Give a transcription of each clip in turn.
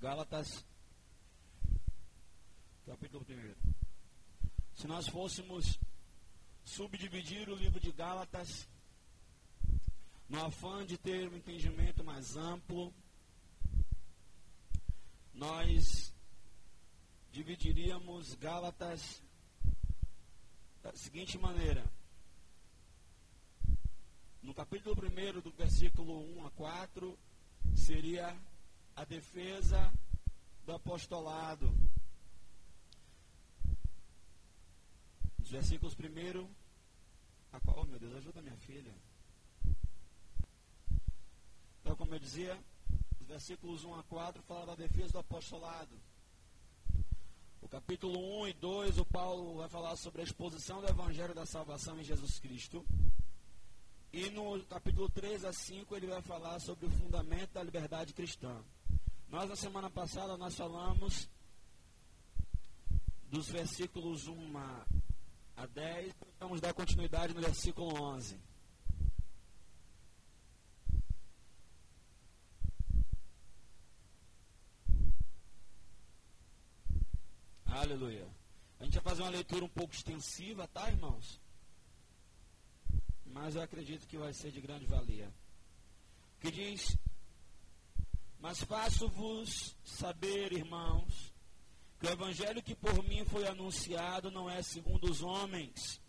Gálatas, capítulo 1. Se nós fôssemos subdividir o livro de Gálatas, no afã de ter um entendimento mais amplo, nós dividiríamos Gálatas da seguinte maneira. No capítulo 1, do versículo 1 a 4, seria a defesa do apostolado. Os versículos 1 a qual, oh, meu Deus, ajuda minha filha. Então, como eu dizia, os versículos 1 a 4 falam da defesa do apostolado. O capítulo 1 e 2, o Paulo vai falar sobre a exposição do Evangelho da Salvação em Jesus Cristo. E no capítulo 3 a 5, ele vai falar sobre o fundamento da liberdade cristã. Nós, na semana passada, nós falamos dos versículos 1 a 10. Vamos dar continuidade no versículo 11. Aleluia. A gente vai fazer uma leitura um pouco extensiva, tá, irmãos? Mas eu acredito que vai ser de grande valia. Que diz: Mas faço-vos saber, irmãos, que o evangelho que por mim foi anunciado não é segundo os homens,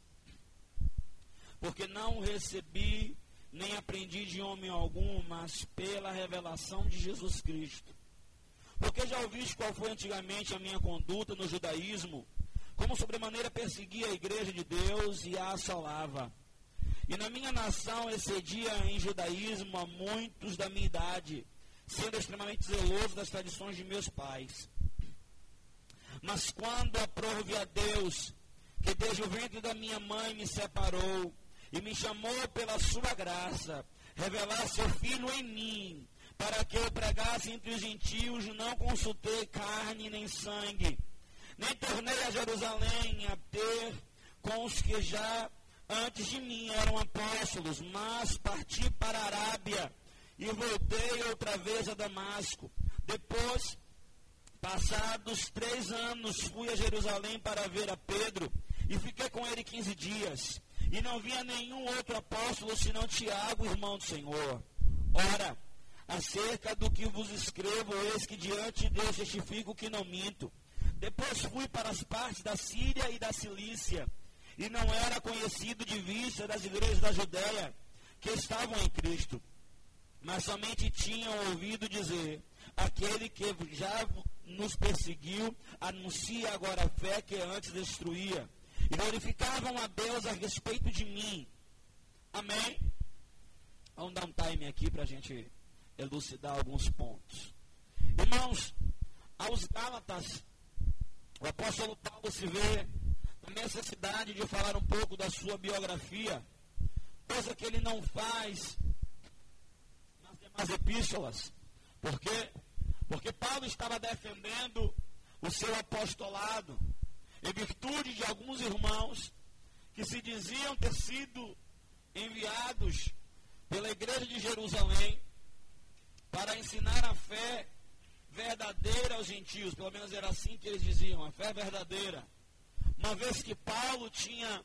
porque não recebi nem aprendi de homem algum, mas pela revelação de Jesus Cristo. Porque já ouviste qual foi antigamente a minha conduta no judaísmo, como sobremaneira perseguia a igreja de Deus e a assolava. E na minha nação excedia em judaísmo a muitos da minha idade, sendo extremamente zeloso das tradições de meus pais. Mas quando aprove a Deus, que desde o ventre da minha mãe me separou e me chamou pela sua graça, revelar seu filho em mim, para que eu pregasse entre os gentios, não consultei carne nem sangue, nem tornei a Jerusalém a ter com os que já antes de mim eram apóstolos, mas parti para a Arábia e voltei outra vez a Damasco. Depois, passados três anos, fui a Jerusalém para ver a Pedro e fiquei com ele quinze dias. E não via nenhum outro apóstolo senão Tiago, irmão do Senhor. Ora, acerca do que vos escrevo, eis que diante de Deus testifico que não minto. Depois fui para as partes da Síria e da Cilícia, e não era conhecido de vista das igrejas da Judéia que estavam em Cristo, mas somente tinham ouvido dizer: aquele que já nos perseguiu anuncia agora a fé que antes destruía, e glorificavam a Deus a respeito de mim. Amém? Vamos dar um time aqui para a gente elucidar alguns pontos. Irmãos, aos Gálatas, o apóstolo Paulo se vê na necessidade de falar um pouco da sua biografia, coisa que ele não faz demais epístolas. Por quê? Porque Paulo estava defendendo o seu apostolado em virtude de alguns irmãos que se diziam ter sido enviados pela igreja de Jerusalém para ensinar a fé verdadeira aos gentios, pelo menos era assim que eles diziam, a fé verdadeira. Uma vez que Paulo tinha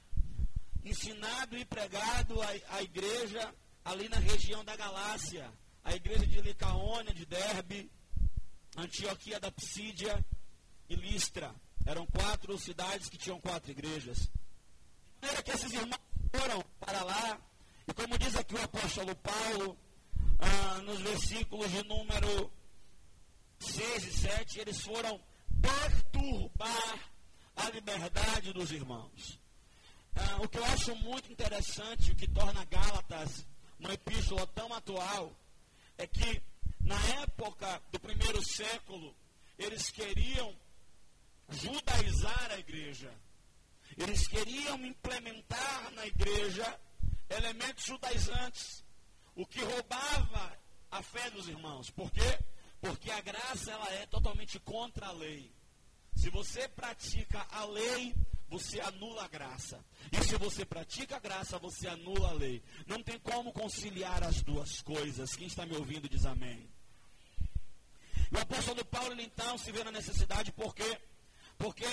ensinado e pregado a, a igreja ali na região da Galácia, a igreja de Licaônia, de Derbe, Antioquia da Psídia e Listra. Eram quatro cidades que tinham quatro igrejas. Era que esses irmãos foram para lá, e como diz aqui o apóstolo Paulo, ah, nos versículos de número 6 e 7, eles foram perturbar a liberdade dos irmãos. Ah, o que eu acho muito interessante, o que torna Gálatas uma epístola tão atual, é que na época do primeiro século, eles queriam judaizar a igreja. Eles queriam implementar na igreja elementos judaizantes o que roubava a fé dos irmãos. Por quê? Porque a graça ela é totalmente contra a lei. Se você pratica a lei, você anula a graça. E se você pratica a graça, você anula a lei. Não tem como conciliar as duas coisas. Quem está me ouvindo diz amém. O apóstolo Paulo, ele, então, se vê na necessidade, por quê? Porque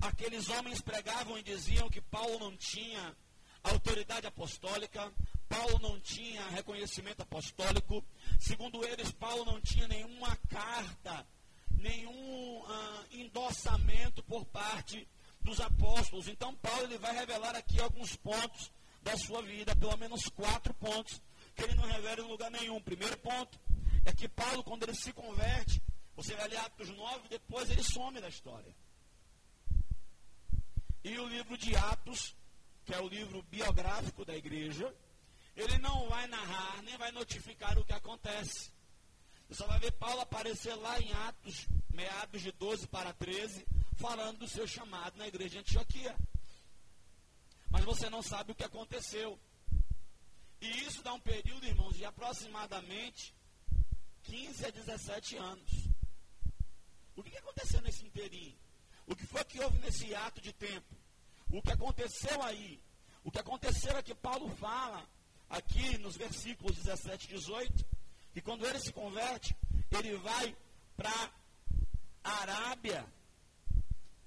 aqueles homens pregavam e diziam que Paulo não tinha autoridade apostólica, Paulo não tinha reconhecimento apostólico. Segundo eles, Paulo não tinha nenhuma carta, nenhum uh, endossamento por parte dos apóstolos. Então, Paulo ele vai revelar aqui alguns pontos da sua vida, pelo menos quatro pontos, que ele não revela em lugar nenhum. Primeiro ponto é que Paulo, quando ele se converte, você vai ler Atos 9, depois ele some da história. E o livro de Atos, que é o livro biográfico da igreja, ele não vai narrar, nem vai notificar o que acontece. Você vai ver Paulo aparecer lá em Atos, meados de 12 para 13, falando do seu chamado na igreja de Antioquia. Mas você não sabe o que aconteceu. E isso dá um período, irmãos, de aproximadamente 15 a 17 anos. O que aconteceu nesse inteirinho? O que foi que houve nesse ato de tempo? O que aconteceu aí? O que aconteceu é que Paulo fala aqui nos versículos 17 e 18, que quando ele se converte, ele vai para a Arábia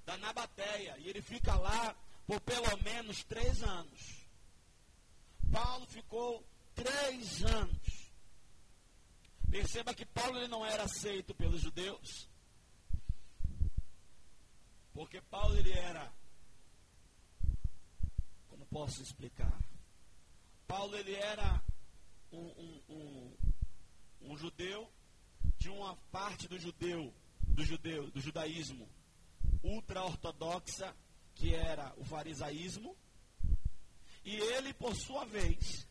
da Nabateia, e ele fica lá por pelo menos três anos. Paulo ficou três anos. Perceba que Paulo ele não era aceito pelos judeus, porque Paulo ele era, como posso explicar? Paulo ele era um, um, um, um judeu de uma parte do judeu, do judeu, do judaísmo ultra-ortodoxa, que era o farisaísmo, e ele, por sua vez,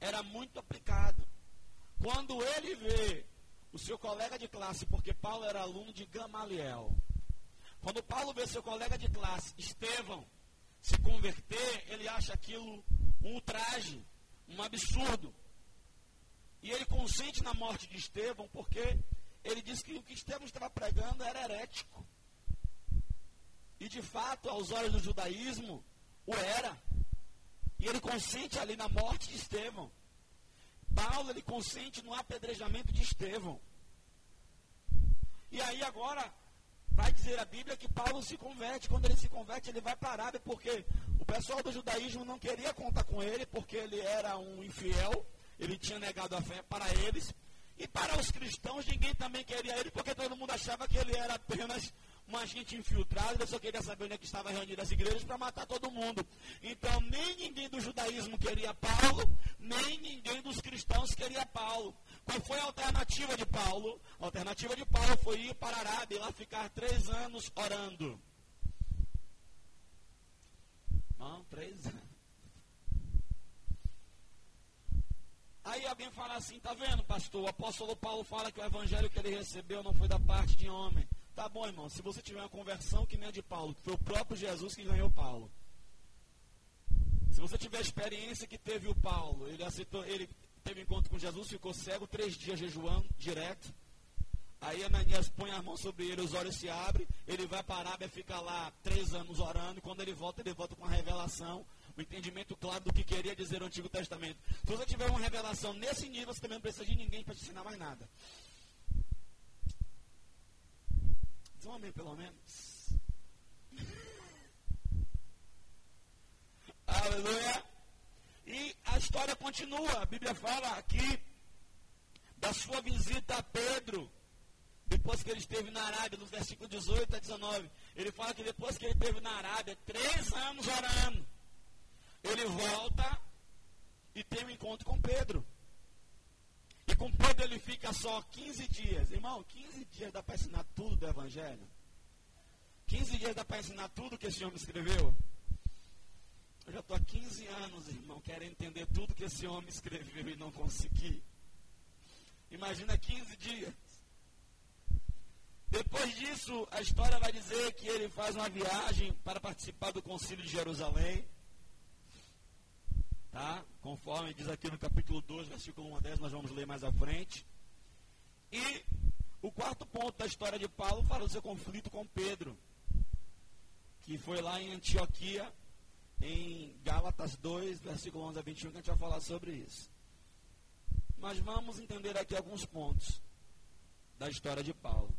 era muito aplicado. Quando ele vê o seu colega de classe, porque Paulo era aluno de Gamaliel, quando Paulo vê seu colega de classe, Estevão, se converter, ele acha aquilo um ultraje, um absurdo. E ele consente na morte de Estevão porque ele disse que o que Estevão estava pregando era herético. E de fato, aos olhos do judaísmo, o era. E ele consente ali na morte de Estevão. Paulo, ele consente no apedrejamento de Estevão. E aí agora, vai dizer a Bíblia que Paulo se converte. Quando ele se converte, ele vai para a Arábia, porque o pessoal do judaísmo não queria contar com ele, porque ele era um infiel, ele tinha negado a fé para eles. E para os cristãos, ninguém também queria ele, porque todo mundo achava que ele era apenas um agente infiltrado, ele só queria saber onde é que estava reunidas as igrejas para matar todo mundo. Então, nem ninguém do judaísmo queria Paulo, nem ninguém dos cristãos queria Paulo. Qual foi a alternativa de Paulo? A alternativa de Paulo foi ir para a Arábia e lá ficar três anos orando. Não, três anos. Aí alguém fala assim, tá vendo, pastor? O apóstolo Paulo fala que o evangelho que ele recebeu não foi da parte de homem. Tá bom, irmão. Se você tiver uma conversão que nem a de Paulo, foi o próprio Jesus que ganhou Paulo. Se você tiver a experiência que teve o Paulo, ele aceitou, ele teve encontro com Jesus, ficou cego, três dias jejuando, direto. Aí Ananias põe a mão sobre ele, os olhos se abrem, ele vai para a Arábia, fica lá três anos orando, e quando ele volta, ele volta com a revelação, o entendimento claro do que queria dizer o Antigo Testamento. Se você tiver uma revelação nesse nível, você também não precisa de ninguém para te ensinar mais nada. Diz um amém, pelo menos. Aleluia. E a história continua. A Bíblia fala aqui da sua visita a Pedro, depois que ele esteve na Arábia, nos versículos 18 a 19. Ele fala que depois que ele esteve na Arábia, três anos orando, ele volta e tem um encontro com Pedro. E com Pedro ele fica só 15 dias. Irmão, 15 dias dá para ensinar tudo do Evangelho? 15 dias dá para ensinar tudo que esse homem escreveu? Eu já estou há 15 anos, irmão, querendo entender tudo que esse homem escreveu e não consegui. Imagina 15 dias. Depois disso, a história vai dizer que ele faz uma viagem para participar do Concílio de Jerusalém. Tá? Conforme diz aqui no capítulo 2, versículo 1 a 10, nós vamos ler mais à frente. E o quarto ponto da história de Paulo fala do seu conflito com Pedro, que foi lá em Antioquia, em Gálatas 2, versículo 11 a 21, que a gente vai falar sobre isso. Mas vamos entender aqui alguns pontos da história de Paulo.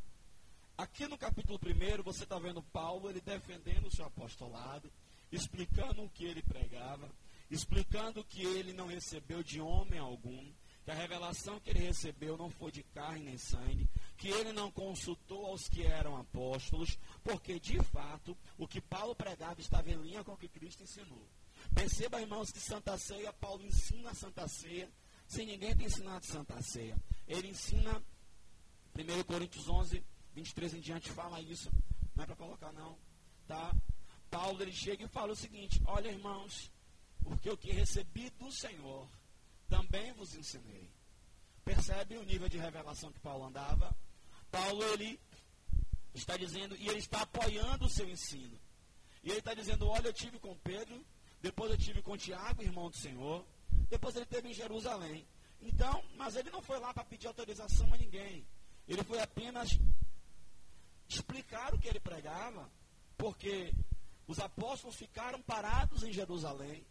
aqui no capítulo 1, você está vendo Paulo ele defendendo o seu apostolado, explicando o que ele pregava, explicando que ele não recebeu de homem algum, que a revelação que ele recebeu não foi de carne nem sangue, que ele não consultou aos que eram apóstolos, porque de fato o que Paulo pregava estava em linha com o que Cristo ensinou. Perceba, irmãos, que Santa Ceia, Paulo ensina Santa Ceia, sem ninguém ter ensinado Santa Ceia. Ele ensina, 1 Coríntios 11, 23 em diante, fala isso. Não é para colocar, não. Tá? Paulo ele chega e fala o seguinte: Olha, irmãos, porque o que recebi do Senhor também vos ensinei. Percebe o nível de revelação que Paulo andava? Paulo ele está dizendo, e ele está apoiando o seu ensino. E ele está dizendo: Olha, eu tive com Pedro, depois eu tive com Tiago, irmão do Senhor, depois ele teve em Jerusalém. Então, mas ele não foi lá para pedir autorização a ninguém. Ele foi apenas explicar o que ele pregava, porque os apóstolos ficaram parados em Jerusalém,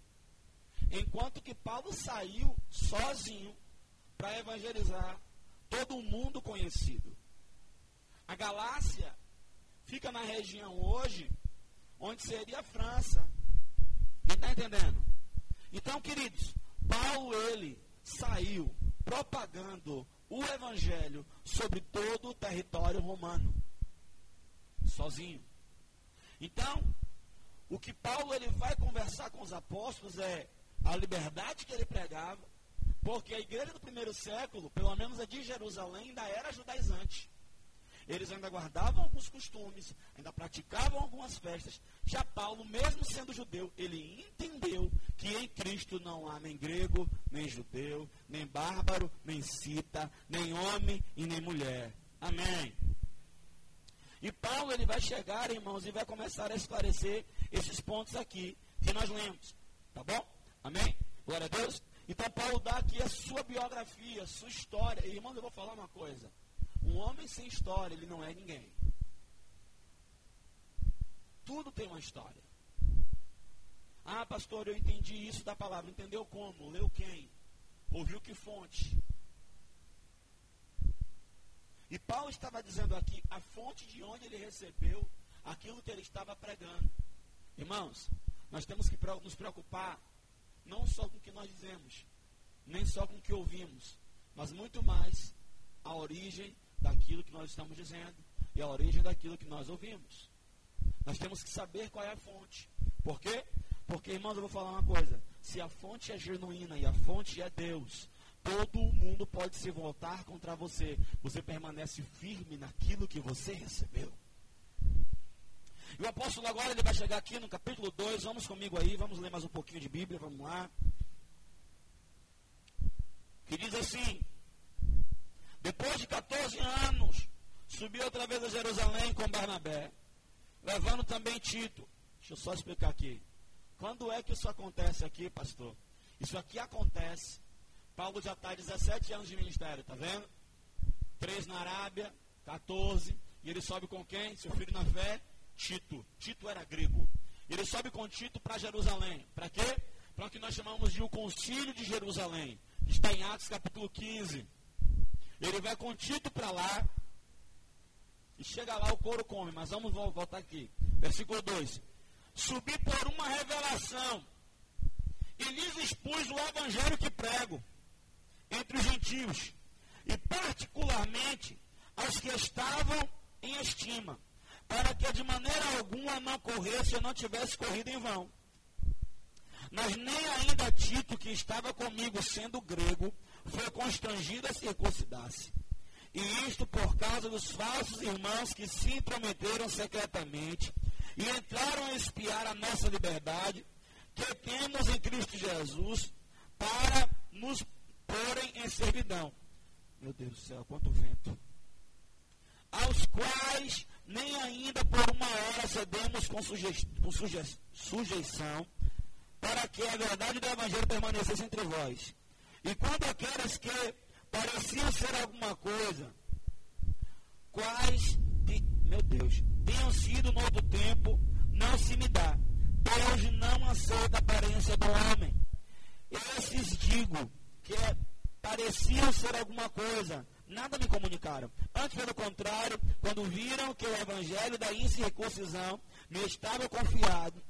enquanto que Paulo saiu sozinho para evangelizar todo o mundo conhecido. A Galácia fica na região hoje, onde seria a França. Quem está entendendo? Então, queridos, Paulo, ele saiu propagando o evangelho sobre todo o território romano. Sozinho. Então, o que Paulo ele vai conversar com os apóstolos é a liberdade que ele pregava, porque a igreja do primeiro século, pelo menos a de Jerusalém, ainda era judaizante. Eles ainda guardavam alguns costumes, ainda praticavam algumas festas. Já Paulo, mesmo sendo judeu, ele entendeu que em Cristo não há nem grego, nem judeu, nem bárbaro, nem cita, nem homem e nem mulher. Amém. E Paulo ele vai chegar, irmãos, e vai começar a esclarecer esses pontos aqui que nós lemos. Tá bom? Amém? Glória a Deus. Então Paulo dá aqui a sua biografia, a sua história. E, irmãos, eu vou falar uma coisa. Um homem sem história, ele não é ninguém. Tudo tem uma história. Ah, pastor, eu entendi isso da palavra. Entendeu como? Leu quem? Ouviu que fonte? E Paulo estava dizendo aqui a fonte de onde ele recebeu aquilo que ele estava pregando. Irmãos, nós temos que nos preocupar não só com o que nós dizemos, nem só com o que ouvimos, mas muito mais a origem daquilo que nós estamos dizendo e a origem daquilo que nós ouvimos. Nós temos que saber qual é a fonte. Por quê? Porque, irmãos, eu vou falar uma coisa. Se a fonte é genuína e a fonte é Deus, todo mundo pode se voltar contra você. Você permanece firme naquilo que você recebeu. E o apóstolo agora ele vai chegar aqui no capítulo 2. Vamos comigo aí, vamos ler mais um pouquinho de Bíblia, vamos lá. Que diz assim: depois de 14 anos, subiu outra vez a Jerusalém com Barnabé, levando também Tito. Deixa eu só explicar aqui. Quando é que isso acontece aqui, pastor? Isso aqui acontece. Paulo já está 17 anos de ministério, tá vendo? Três na Arábia, 14. E ele sobe com quem? Seu filho na fé? Tito. Tito era grego. Ele sobe com Tito para Jerusalém. Para quê? Para o que nós chamamos de o Concílio de Jerusalém. Está em Atos capítulo 15. Ele vai com Tito para lá. E chega lá, o couro come. Mas vamos voltar aqui. Versículo 2. Subi por uma revelação. E lhes expus o evangelho que prego entre os gentios. E particularmente aos que estavam em estima. Para que de maneira alguma não corresse ou não tivesse corrido em vão. Mas nem ainda Tito, que estava comigo sendo grego, foi constrangido a circuncidar-se. E isto por causa dos falsos irmãos que se intrometeram secretamente e entraram a espiar a nossa liberdade, que temos em Cristo Jesus, para nos porem em servidão. Meu Deus do céu, quanto vento. Aos quais nem ainda por uma hora cedemos com, suje com suje sujeição, para que a verdade do Evangelho permanecesse entre vós. E quando aqueles que pareciam ser alguma coisa, quais, meu Deus, tenham sido no outro tempo, não se me dá. Deus não aceita a aparência do homem. Esses digo que é, pareciam ser alguma coisa, nada me comunicaram. Antes, pelo contrário, quando viram que o evangelho da incircuncisão me estava confiado,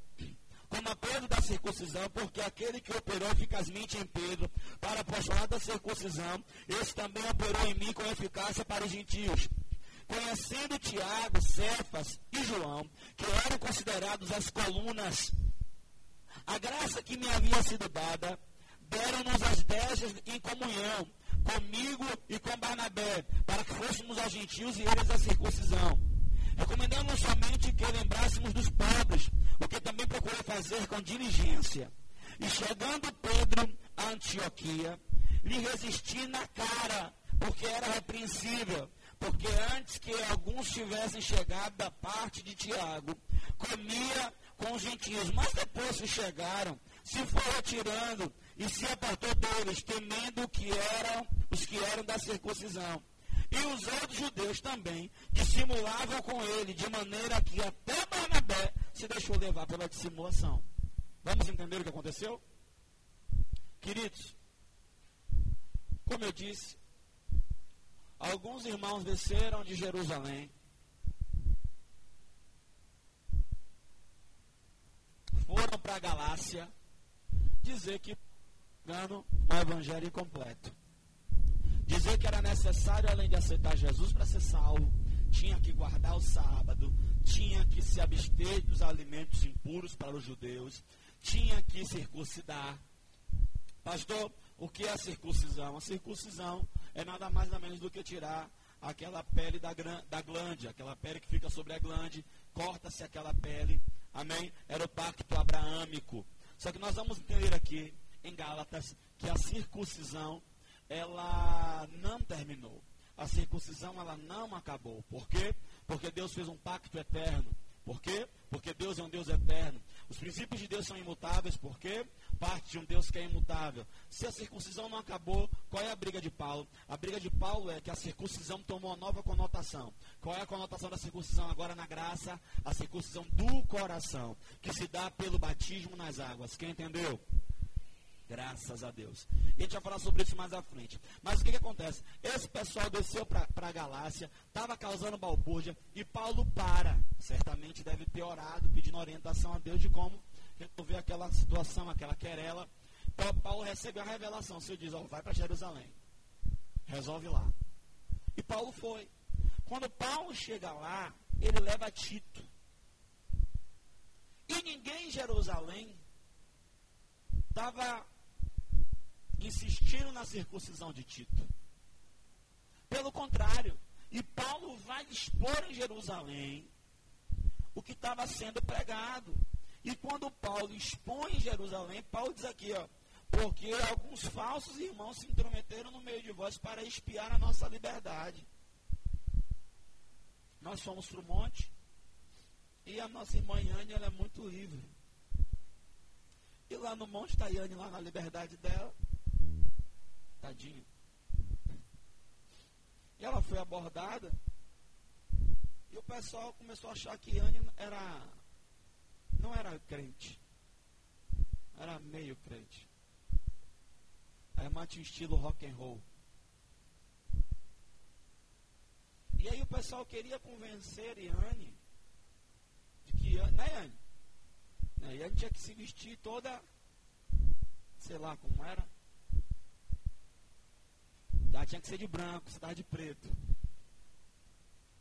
como a Pedro da circuncisão, porque aquele que operou eficazmente em Pedro para apaixonar da circuncisão, esse também operou em mim com eficácia para os gentios. Conhecendo Tiago, Cefas e João, que eram considerados as colunas, a graça que me havia sido dada, deram-nos as destas em comunhão, comigo e com Barnabé, para que fôssemos aos gentios e eles a circuncisão. Recomendamos somente que lembrássemos dos pobres, o que também procurei fazer com diligência. E chegando Pedro a Antioquia, lhe resisti na cara, porque era repreensível, porque antes que alguns tivessem chegado da parte de Tiago, comia com os gentios, mas depois que chegaram, se foi retirando e se apartou deles, temendo que eram os que eram da circuncisão. E os outros judeus também dissimulavam com ele, de maneira que até Barnabé se deixou levar pela dissimulação. Vamos entender o que aconteceu? Queridos, como eu disse, alguns irmãos desceram de Jerusalém, foram para a Galácia dizer que engano, o evangelho incompleto. Dizer que era necessário, além de aceitar Jesus para ser salvo, tinha que guardar o sábado, tinha que se abster dos alimentos impuros para os judeus, tinha que circuncidar. Pastor, o que é a circuncisão? A circuncisão é nada mais nada menos do que tirar aquela pele da, da glande, aquela pele que fica sobre a glande, corta-se aquela pele. Amém? Era o pacto abraâmico. Só que nós vamos entender aqui em Gálatas que a circuncisão ela não terminou. A circuncisão ela não acabou. Por quê? Porque Deus fez um pacto eterno. Por quê? Porque Deus é um Deus eterno. Os princípios de Deus são imutáveis. Por quê? Parte de um Deus que é imutável. Se a circuncisão não acabou, qual é a briga de Paulo? A briga de Paulo é que a circuncisão tomou uma nova conotação. Qual é a conotação da circuncisão agora na graça? A circuncisão do coração, que se dá pelo batismo nas águas. Quem entendeu? Graças a Deus. E a gente vai falar sobre isso mais à frente. Mas o que, que acontece? Esse pessoal desceu para a Galácia, estava causando balbúrdia, e Paulo para. Certamente deve ter orado, pedindo orientação a Deus de como resolver aquela situação, aquela querela. Então, Paulo recebe a revelação. O Senhor diz, oh, vai para Jerusalém. Resolve lá. E Paulo foi. Quando Paulo chega lá, ele leva Tito. E ninguém em Jerusalém estava insistindo na circuncisão de Tito. Pelo contrário, e Paulo vai expor em Jerusalém o que estava sendo pregado. E quando Paulo expõe em Jerusalém, Paulo diz aqui, ó, porque alguns falsos irmãos se intrometeram no meio de vós para espiar a nossa liberdade. Nós fomos para o monte e a nossa irmã Yane, ela é muito livre. E lá no monte Tayane, lá na liberdade dela, Tadinho. E ela foi abordada. E o pessoal começou a achar que Anne era. Não era crente. Era meio crente. A irmã tinha estilo rock and roll. E aí o pessoal queria convencer Iane de que, né, Iane? Né, Iane tinha que se vestir toda, sei lá como era, Tá? Tinha que ser de branco, você estava de preto.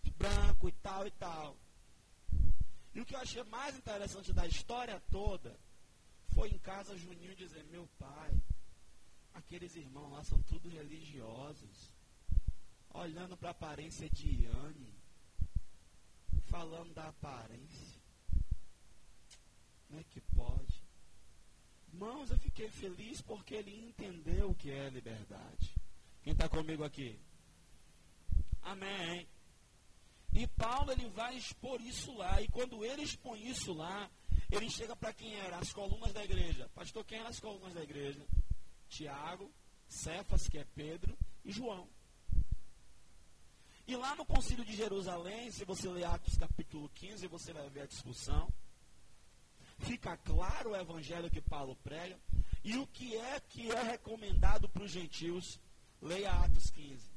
De branco e tal e tal. E o que eu achei mais interessante da história toda foi em casa Juninho dizer, meu pai, aqueles irmãos lá são tudo religiosos. Olhando para a aparência de Iane, falando da aparência. Como é que pode? Irmãos, eu fiquei feliz porque ele entendeu o que é liberdade. Quem está comigo aqui? Amém. E Paulo ele vai expor isso lá. E quando ele expõe isso lá, ele chega para quem era? As colunas da igreja. Pastor, quem eram as colunas da igreja? Tiago, Cefas, que é Pedro, e João. E lá no concílio de Jerusalém, se você ler Atos capítulo 15, você vai ver a discussão. Fica claro o evangelho que Paulo prega. E o que é que é recomendado para os gentios Leia Atos 15.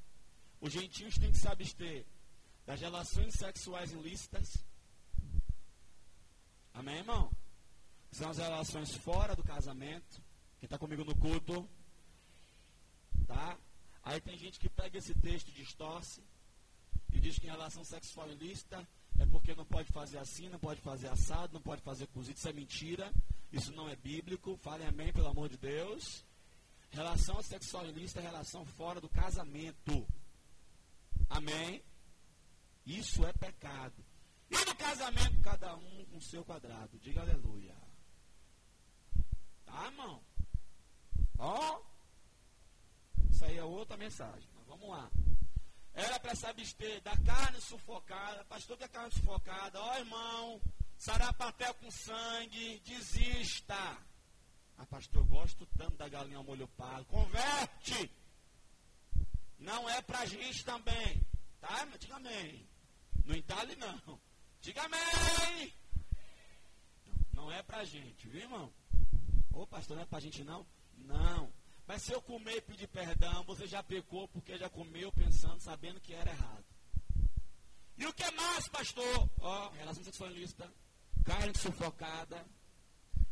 os gentios têm que se abster das relações sexuais ilícitas. Amém, irmão? São as relações fora do casamento. Quem está comigo no culto? Tá? Aí tem gente que pega esse texto e distorce e diz que em relação sexual ilícita é porque não pode fazer assim, não pode fazer assado, não pode fazer cozido. Isso é mentira. Isso não é bíblico. Falem amém, pelo amor de Deus. Relação sexual ilícita é relação fora do casamento. Amém? Isso é pecado. E no casamento, cada um com seu quadrado. Diga aleluia. Tá, irmão? Ó. Isso aí é outra mensagem. Mas vamos lá. Era para se abster da carne sufocada. Pastor, que é carne sufocada? Ó, irmão. Sarapatel com sangue. Desista. Ah, pastor, eu gosto tanto da galinha ao molho pardo. Converte. Não é pra gente também. Tá? Diga amém. Não entale, não. Diga amém. Não, é pra gente, viu, irmão? Ô, pastor, não é pra gente, não? Não. Mas se eu comer e pedir perdão, você já pecou porque já comeu pensando, sabendo que era errado. E o que mais, pastor? Ó, relação sexualista, carne sufocada,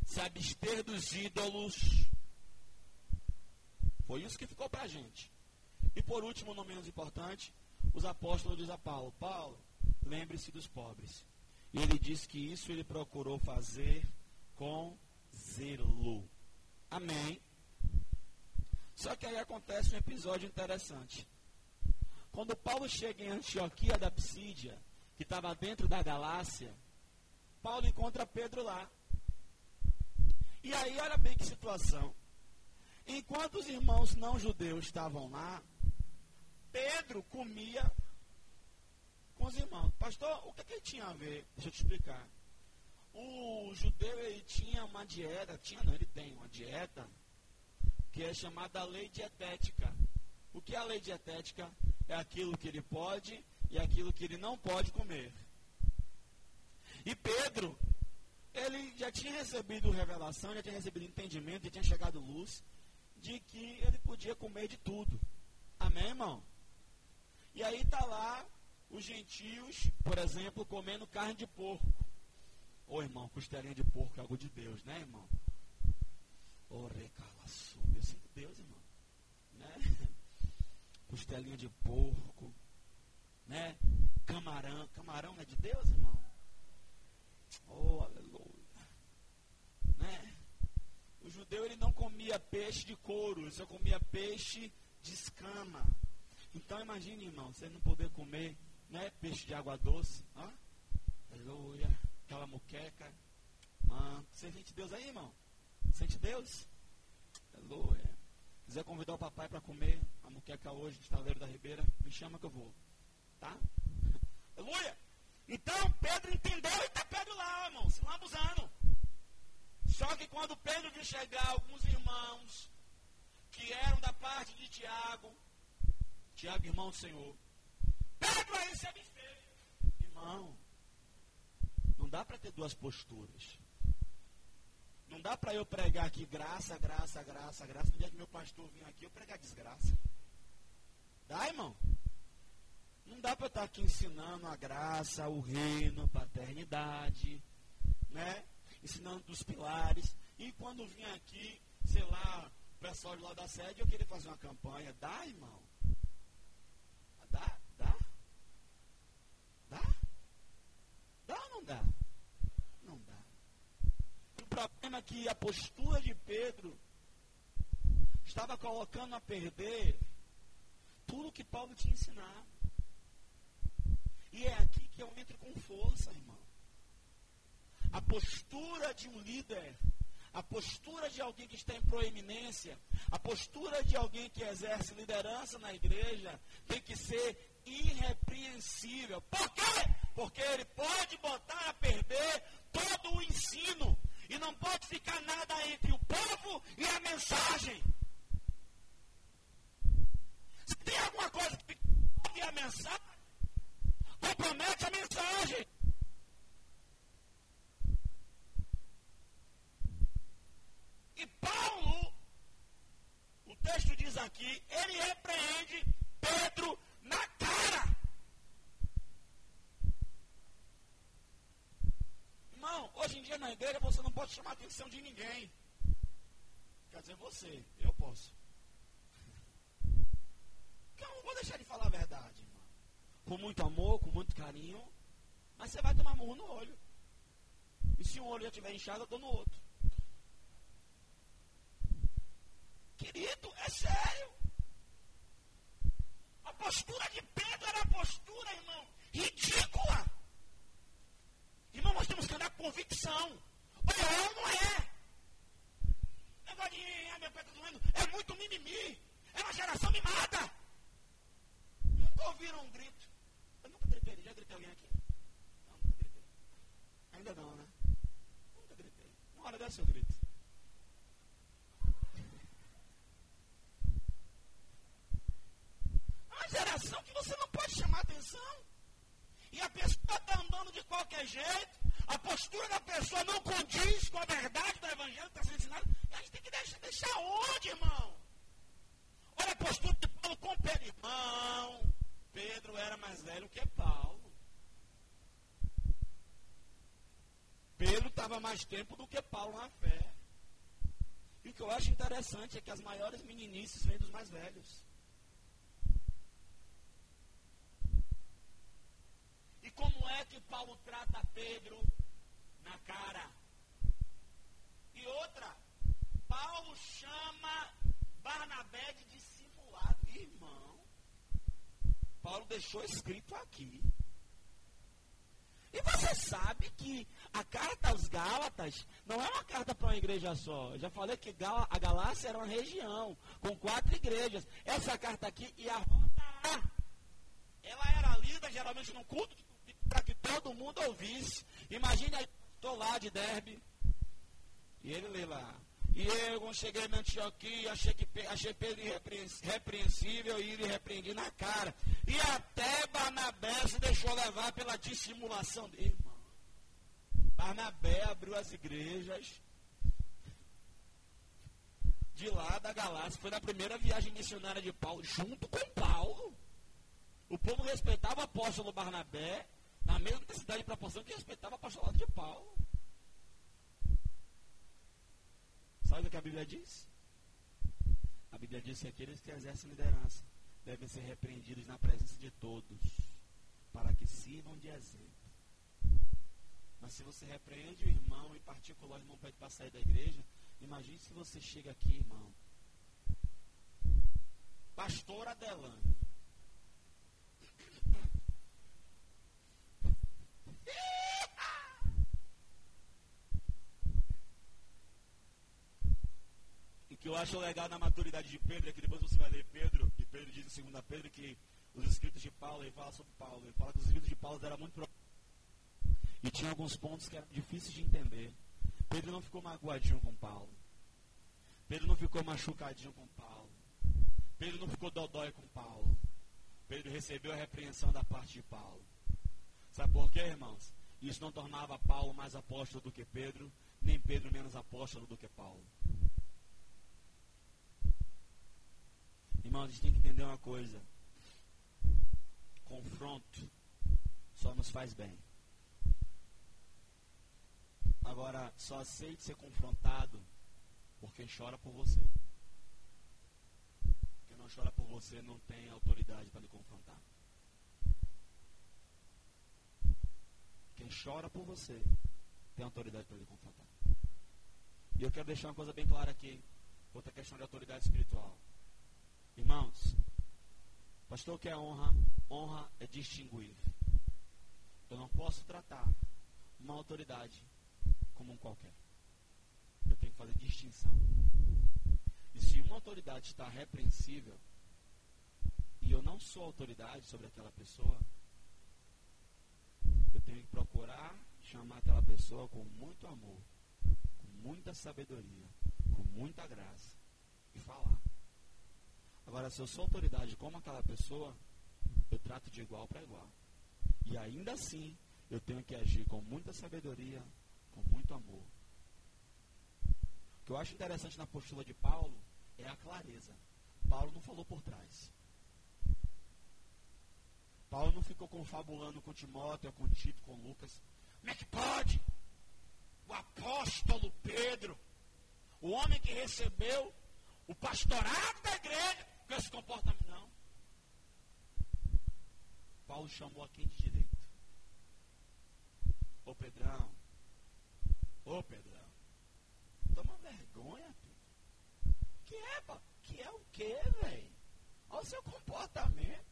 se abster dos ídolos. Foi isso que ficou pra gente. E por último, não menos importante, os apóstolos dizem a Paulo, Paulo, lembre-se dos pobres. E ele diz que isso ele procurou fazer com zelo. Amém. Só que aí acontece um episódio interessante. Quando Paulo chega em Antioquia da Psídia, que estava dentro da Galácia, Paulo encontra Pedro lá. E aí, olha bem que situação. Enquanto os irmãos não judeus estavam lá, Pedro comia com os irmãos. Pastor, o que, que ele tinha a ver? Deixa eu te explicar. O judeu ele tinha uma dieta, tinha não, ele tem uma dieta que é chamada lei dietética. O que é a lei dietética? É aquilo que ele pode e aquilo que ele não pode comer. E Pedro, ele já tinha recebido revelação, já tinha recebido entendimento, já tinha chegado luz de que ele podia comer de tudo. Amém, irmão? E aí está lá os gentios, por exemplo, comendo carne de porco. Ô irmão, costelinha de porco é algo de Deus, né, irmão? Ô recalaçu, eu sei de Deus, irmão. Né? Costelinha de porco, né? Camarão, camarão é de Deus, irmão? Oh, aleluia. O judeu ele não comia peixe de couro, ele só comia peixe de escama. Então imagine, irmão, você não poder comer né, peixe de água doce. Ó, aleluia. Aquela muqueca. Mano, você sente Deus aí, irmão? Sente Deus? Aleluia. Quiser convidar o papai para comer a muqueca hoje, estaleiro da Ribeira, me chama que eu vou. Tá? Aleluia. Então Pedro entendeu e está Pedro lá, irmão, se lambuzando. Só que quando Pedro viu chegar alguns irmãos que eram da parte de Tiago, Tiago, irmão do Senhor. Pedro aí se absteve. Irmão, não dá para ter duas posturas. Não dá para eu pregar aqui graça, graça, graça, graça. No dia que meu pastor vir aqui, eu pregar desgraça. Dá, irmão? Não dá para eu estar aqui ensinando a graça, o reino, a paternidade, né? Ensinando dos pilares. E quando vim aqui, sei lá, o pessoal de lá da sede, eu queria fazer uma campanha. Dá, irmão? Dá? Dá? Dá? Dá ou não dá? Não dá. O problema é que a postura de Pedro estava colocando a perder tudo que Paulo tinha ensinado. E é aqui que eu entro com força, irmão. A postura de um líder a postura de alguém que está em proeminência, a postura de alguém que exerce liderança na igreja, tem que ser irrepreensível. Por quê? Porque ele pode botar a perder todo o ensino. E não pode ficar nada entre o povo e a mensagem. Se tem alguma coisa que pode a mensagem, compromete a mensagem. E Paulo, o texto diz aqui, ele repreende Pedro na cara. Irmão, hoje em dia na igreja você não pode chamar a atenção de ninguém. Quer dizer, você, eu posso. Não vou deixar de falar a verdade, irmão. Com muito amor, com muito carinho. Mas você vai tomar murro no olho. E se um olho já estiver inchado, eu dou no outro. Querido, é sério. A postura de Pedro era a postura, irmão, ridícula. Irmão, nós temos que andar com convicção. Olha, é ou não é? Negócio ah, meu pé está doendo. É muito mimimi. É uma geração mimada. Nunca ouviram um grito. Eu nunca gritei. Já gritei alguém aqui? Não, nunca gritei. Ainda não, né? Nunca gritei. Uma hora dessa eu grito. Que você não pode chamar atenção. E a pessoa está andando de qualquer jeito. A postura da pessoa não condiz com a verdade do evangelho que está sendo ensinado. E a gente tem que deixar, deixar onde, irmão? Olha a postura de Paulo com Pedro. Irmão, Pedro era mais velho que Paulo. Pedro estava mais tempo do que Paulo na fé. E o que eu acho interessante é que as maiores meninices vêm dos mais velhos. Como é que Paulo trata Pedro na cara? E outra, Paulo chama Barnabé de discipulado. Irmão, Paulo deixou escrito aqui. E você sabe que a carta aos Gálatas não é uma carta para uma igreja só. Eu já falei que a Galácia era uma região com quatro igrejas. Essa carta aqui e a rota A. Ela era lida geralmente num culto para que todo mundo ouvisse. Imagine aí, estou lá de Derbe. E ele lê lá. E eu, quando cheguei na Antioquia, achei, que, achei Pedro irrepreensível e ele repreendi na cara. E até Barnabé se deixou levar pela dissimulação dele. Barnabé abriu as igrejas de lá da Galácia. Foi na primeira viagem missionária de Paulo, junto com Paulo. O povo respeitava o apóstolo Barnabé na mesma intensidade e proporção que respeitava o apostolado de Paulo. Sabe o que a Bíblia diz? A Bíblia diz que aqueles que exercem liderança devem ser repreendidos na presença de todos, para que sirvam de exemplo. Mas se você repreende o irmão, em particular o irmão pede para sair da igreja, imagine se você chega aqui, irmão. Pastor Adelano. que eu acho legal na maturidade de Pedro é que depois você vai ler Pedro, e Pedro diz em 2 Pedro que os escritos de Paulo, ele fala sobre Paulo, ele fala que os escritos de Paulo eram muito e tinha alguns pontos que eram difíceis de entender. Pedro não ficou magoadinho com Paulo. Pedro não ficou machucadinho com Paulo. Pedro não ficou dodói com Paulo. Pedro recebeu a repreensão da parte de Paulo. Sabe por quê, irmãos? Isso não tornava Paulo mais apóstolo do que Pedro, nem Pedro menos apóstolo do que Paulo. Irmãos, a gente tem que entender uma coisa. Confronto só nos faz bem. Agora, só aceite ser confrontado por quem chora por você. Quem não chora por você não tem autoridade para lhe confrontar. Quem chora por você tem autoridade para lhe confrontar. E eu quero deixar uma coisa bem clara aqui. Outra questão de autoridade espiritual. Irmãos, pastor que é honra, honra é distinguir. Eu não posso tratar uma autoridade como um qualquer. Eu tenho que fazer distinção. E se uma autoridade está repreensível, e eu não sou autoridade sobre aquela pessoa, eu tenho que procurar chamar aquela pessoa com muito amor, com muita sabedoria, com muita graça, e falar. Agora, se eu sou autoridade como aquela pessoa, eu trato de igual para igual. E ainda assim, eu tenho que agir com muita sabedoria, com muito amor. O que eu acho interessante na postura de Paulo é a clareza. Paulo não falou por trás. Paulo não ficou confabulando com Timóteo, com Tito, com Lucas. Como é que pode? o apóstolo Pedro, o homem que recebeu o pastorado da igreja com esse comportamento. Não. Paulo chamou a quem de direito? Ô Pedrão. Ô Pedrão. Toma vergonha, Pedro. Que é, que é o quê, velho? Olha o seu comportamento.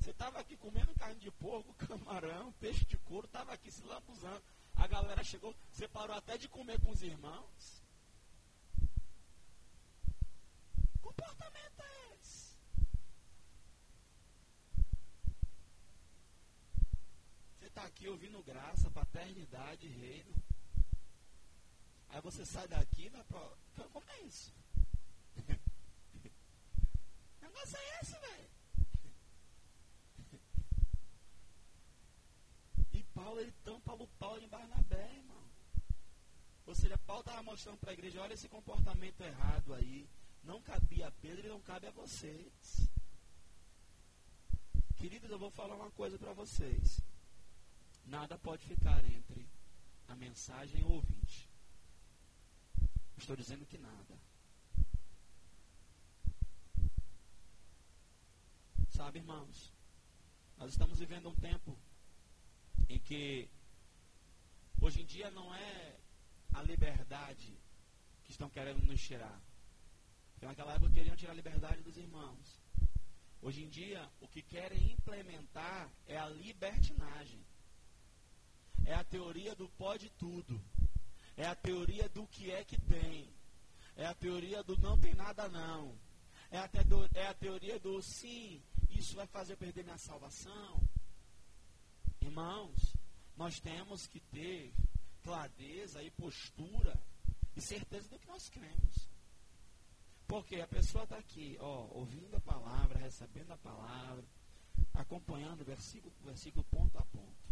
Você estava aqui comendo carne de porco, camarão, peixe de couro, estava aqui se lambuzando. A galera chegou, você parou até de comer com os irmãos. comportamento é esse? Você está aqui ouvindo graça, paternidade, reino. Aí você sai daqui, vai pra... Como é isso? O negócio é esse, velho. E Paulo, ele tampa o Paulo em Barnabé, irmão. Ou seja, Paulo estava mostrando para a igreja, olha esse comportamento errado aí. Não cabia a Pedro e não cabe a vocês. Queridos, eu vou falar uma coisa para vocês. Nada pode ficar entre a mensagem e o ouvinte. Estou dizendo que nada. Sabe, irmãos, nós estamos vivendo um tempo em que hoje em dia não é a liberdade que estão querendo nos tirar. Porque naquela época queriam tirar a liberdade dos irmãos. Hoje em dia, o que querem implementar é a libertinagem. É a teoria do pode tudo. É a teoria do que é que tem. É a teoria do não tem nada não. É a, é a teoria do sim, isso vai fazer perder minha salvação. Irmãos, nós temos que ter clareza e postura e certeza do que nós cremos. Porque a pessoa está aqui, ó, ouvindo a palavra, recebendo a palavra, acompanhando versículo por versículo, ponto a ponto.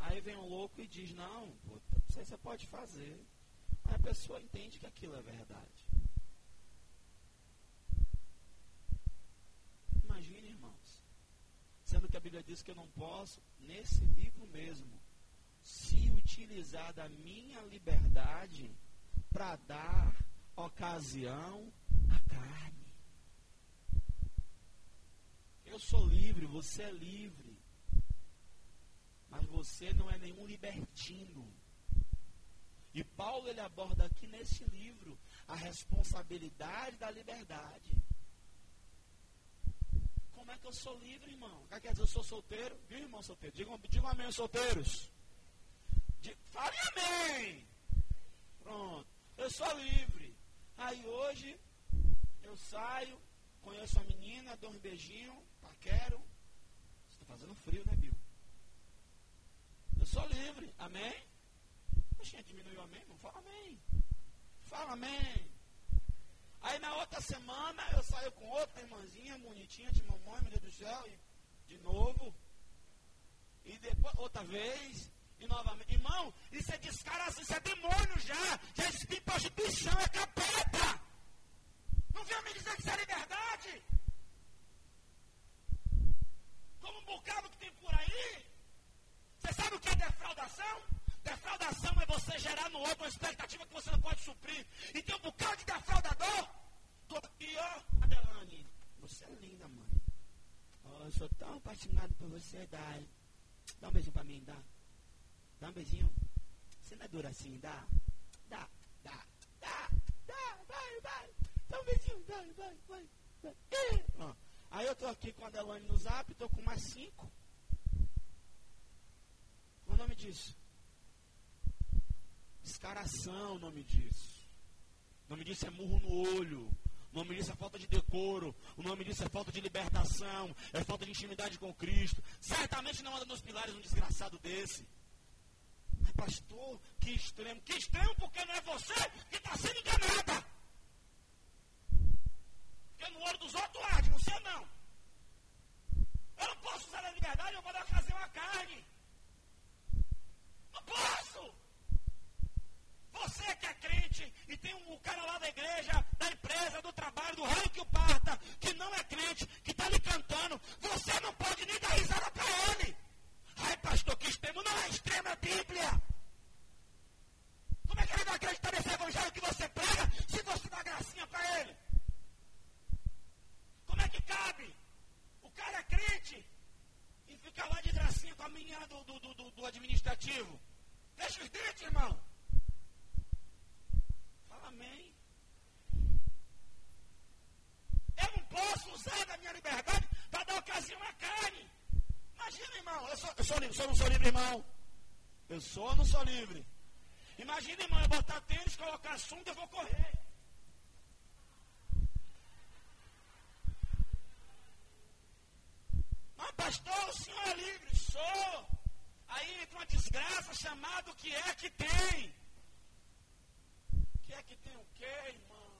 Aí vem um louco e diz, não, você pode fazer. Aí a pessoa entende que aquilo é verdade. Imagine, irmãos, sendo que a Bíblia diz que eu não posso, nesse livro mesmo, se utilizar da minha liberdade para dar ocasião à carne. Eu sou livre, você é livre. Mas você não é nenhum libertino. E Paulo ele aborda aqui nesse livro a responsabilidade da liberdade. Como é que eu sou livre, irmão? Quer dizer, eu sou solteiro? Viu, irmão solteiro? Digam, digam amém, solteiros. Fale amém. Pronto. Eu sou livre. Aí hoje eu saio, conheço a menina, dou um beijinho, paquero. Está fazendo frio, né, Bill? Eu sou livre, amém? Oxê, diminuiu amém? Não fala amém. Fala amém. Aí na outra semana eu saio com outra irmãzinha bonitinha de mamãe, meu Deus do céu, e de novo. E depois, outra vez, e novamente, irmão, isso é descaração, isso é demônio já. Já existe prostituição, é capeta. Não venha me dizer que isso é liberdade. Como um bocado que tem por aí. Você sabe o que é defraudação? Defraudação é você gerar no outro uma expectativa que você não pode suprir. E tem um bocado de defraudador. Tô aqui, ó, Adelane. Você é linda, mãe. Oh, eu sou tão apaixonado por você, Dai. Dá um beijo pra mim, dá. Dá um beijinho. Você não é dura assim, dá? Dá, dá, dá, dá, vai, vai. Dá um beijinho, vai, vai, vai. vai. Ó, aí eu tô aqui com a Delane no zap, tô com mais cinco. O nome disso? Descaração, o nome disso. O nome disso é murro no olho. O nome disso é falta de decoro. O nome disso é falta de libertação. É falta de intimidade com Cristo. Certamente não anda nos pilares um desgraçado desse pastor, que extremo. Que extremo porque não é você que está sendo enganada. Porque no olho dos outros arde, não não. Eu não posso usar a liberdade, eu vou dar fazer uma carne. Não posso. Você que é crente e tem um, cara lá da igreja, da empresa, do trabalho, do raio que o parta, que não é crente, que está lhe cantando, você não pode nem dar risada para ele. Ai, pastor, que extremo não é extremo, é Bíblia. Como é que ele vai acreditar nesse evangelho que você prega se você dá gracinha para ele? Como é que cabe? O cara é crente e fica lá de gracinha com a menina do, do, do, do administrativo. Deixa os dentes, irmão. Amém. Eu não posso usar da minha liberdade para dar ocasião à carne. Imagina, irmão. Eu, sou, eu sou sou não sou livre, irmão. Eu sou ou não sou livre? Imagina, irmão, eu botar tênis, colocar sunga, eu vou correr. Mas, pastor, o senhor é livre? Sou. Aí entra uma desgraça chamada o que é que tem. O que é que tem o quê, irmão?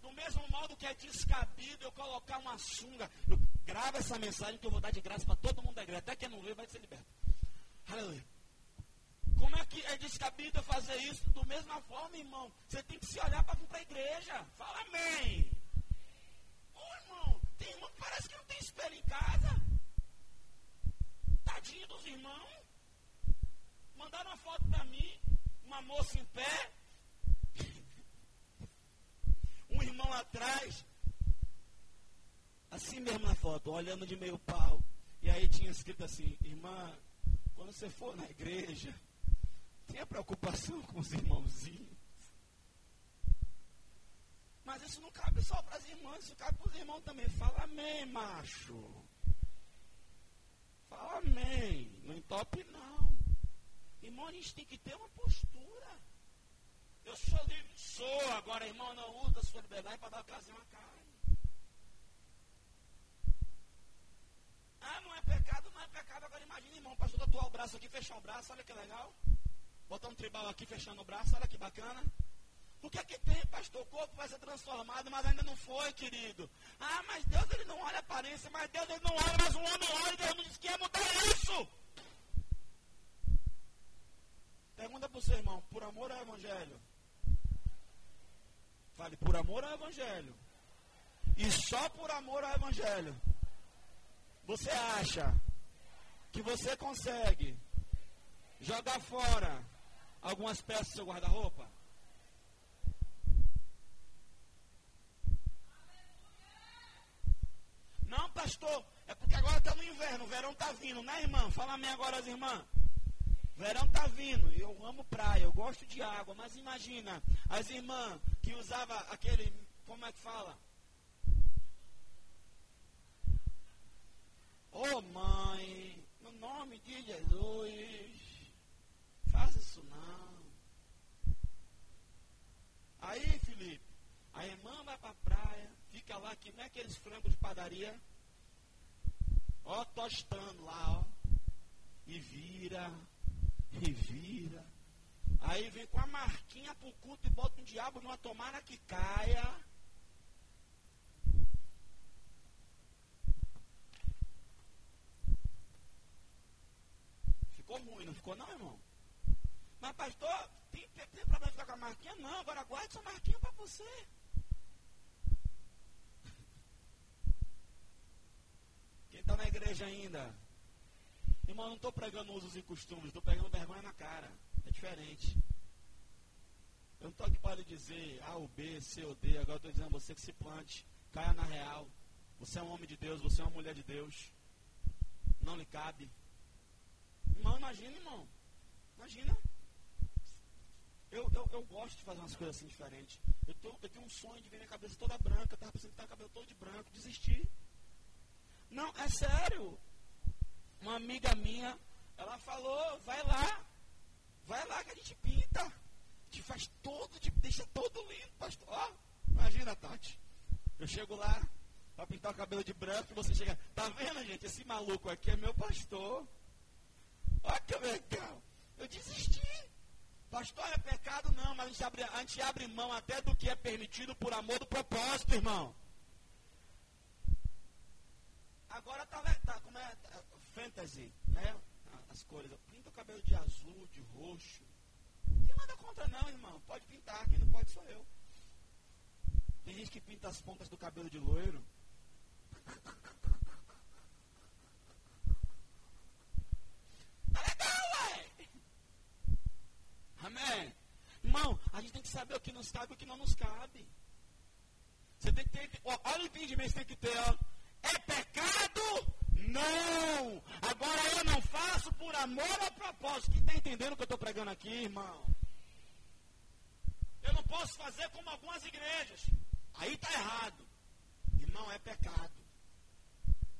Do mesmo modo que é descabido eu colocar uma sunga. Eu gravo essa mensagem que eu vou dar de graça para todo mundo da igreja. Até quem não vê vai ser liberto. Aleluia. Como é que é descabido fazer isso? Do mesma forma, irmão. Você tem que se olhar para vir para a igreja. Fala amém. Ô irmão, tem irmão que parece que não tem espelho em casa. Tadinho dos irmãos. Mandaram uma foto para mim, uma moça em pé, um irmão atrás, assim mesmo na foto, olhando de meio pau. E aí tinha escrito assim, irmã, quando você for na igreja, tenha preocupação com os irmãozinhos. Mas isso não cabe só para as irmãs, isso cabe para os irmãos também. Fala amém, macho. Fala amém. Não entope, não. Irmão, a gente tem que ter uma postura. Eu sou livre. Sou. Agora, irmão, não usa a sua liberdade para dar ocasião à carne. Ah, não é pecado, não é pecado. Agora imagine, irmão, pastor atuar o braço aqui, fechar o braço, olha que legal. Botar um tribal aqui, fechando o braço, olha que bacana. O que é que tem, pastor? O corpo vai ser transformado, mas ainda não foi, querido. Ah, mas Deus ele não olha a aparência, mas Deus ele não olha, mas um homem olha e Deus não disse que ia mudar isso. Pergunta para o seu irmão, por amor ao Evangelho? Fale, por amor ao Evangelho. E só por amor ao Evangelho. Você acha que você consegue jogar fora algumas peças do seu guarda-roupa? Não, pastor, é porque agora está no inverno, o verão está vindo, né, irmã? Fala amém agora as irmãs. Verão está vindo, eu amo praia, eu gosto de água, mas imagina, as irmãs que usavam aquele, como é que fala? Ô oh, mãe, no nome de Jesus, faça isso não. Aí, Felipe, a irmã vai para a praia, fica lá que nem aqueles frangos de padaria, ó, tostando lá, ó, e vira, e vira. Aí vem com a marquinha pro culto e bota um diabo numa tomara que caia. Ficou ruim, não ficou não, irmão? Mas pastor, tem, tem, tem problema ficar com a marquinha? Não, agora guarde essa marquinha para você. Quem está na igreja ainda? Irmão, eu não estou pregando usos e costumes, estou pegando vergonha na cara. É diferente. Eu não estou aqui para lhe dizer A ou B, C ou D. Agora estou dizendo a você que se plante. Caia na real. Você é um homem de Deus, você é uma mulher de Deus. Não lhe cabe. Irmão, imagina, irmão. Imagina. Eu, eu, eu gosto de fazer umas coisas assim diferentes. Eu, tô, eu tenho um sonho de ver minha cabeça toda branca. Eu estava pensando que estava cabelo todo de branco. Desistir. Não, é sério. Uma amiga minha, ela falou, vai lá. Vai lá que a gente pinta. Te faz todo, te deixa todo lindo, pastor. Ó, imagina, Tati. Eu chego lá para pintar o cabelo de branco e você chega. Tá vendo, gente? Esse maluco aqui é meu pastor. Olha que legal. Eu desisti. Pastor, é pecado? Não, mas a gente, abre, a gente abre mão até do que é permitido por amor do propósito, irmão. Agora tá, tá como é tá, fantasy, né? As cores. Pinta o cabelo de azul, de roxo. Não nada contra não, irmão. Pode pintar, quem não pode sou eu. Tem gente que pinta as pontas do cabelo de loiro. Tá legal, ué. Amém. Irmão, a gente tem que saber o que nos cabe e o que não nos cabe. Você tem que ter. Olha o entendimento que tem que ter, ó. É pecado? Não. amor ao propósito. Quem está entendendo o que eu estou pregando aqui, irmão? Eu não posso fazer como algumas igrejas. Aí está errado. Irmão, é pecado.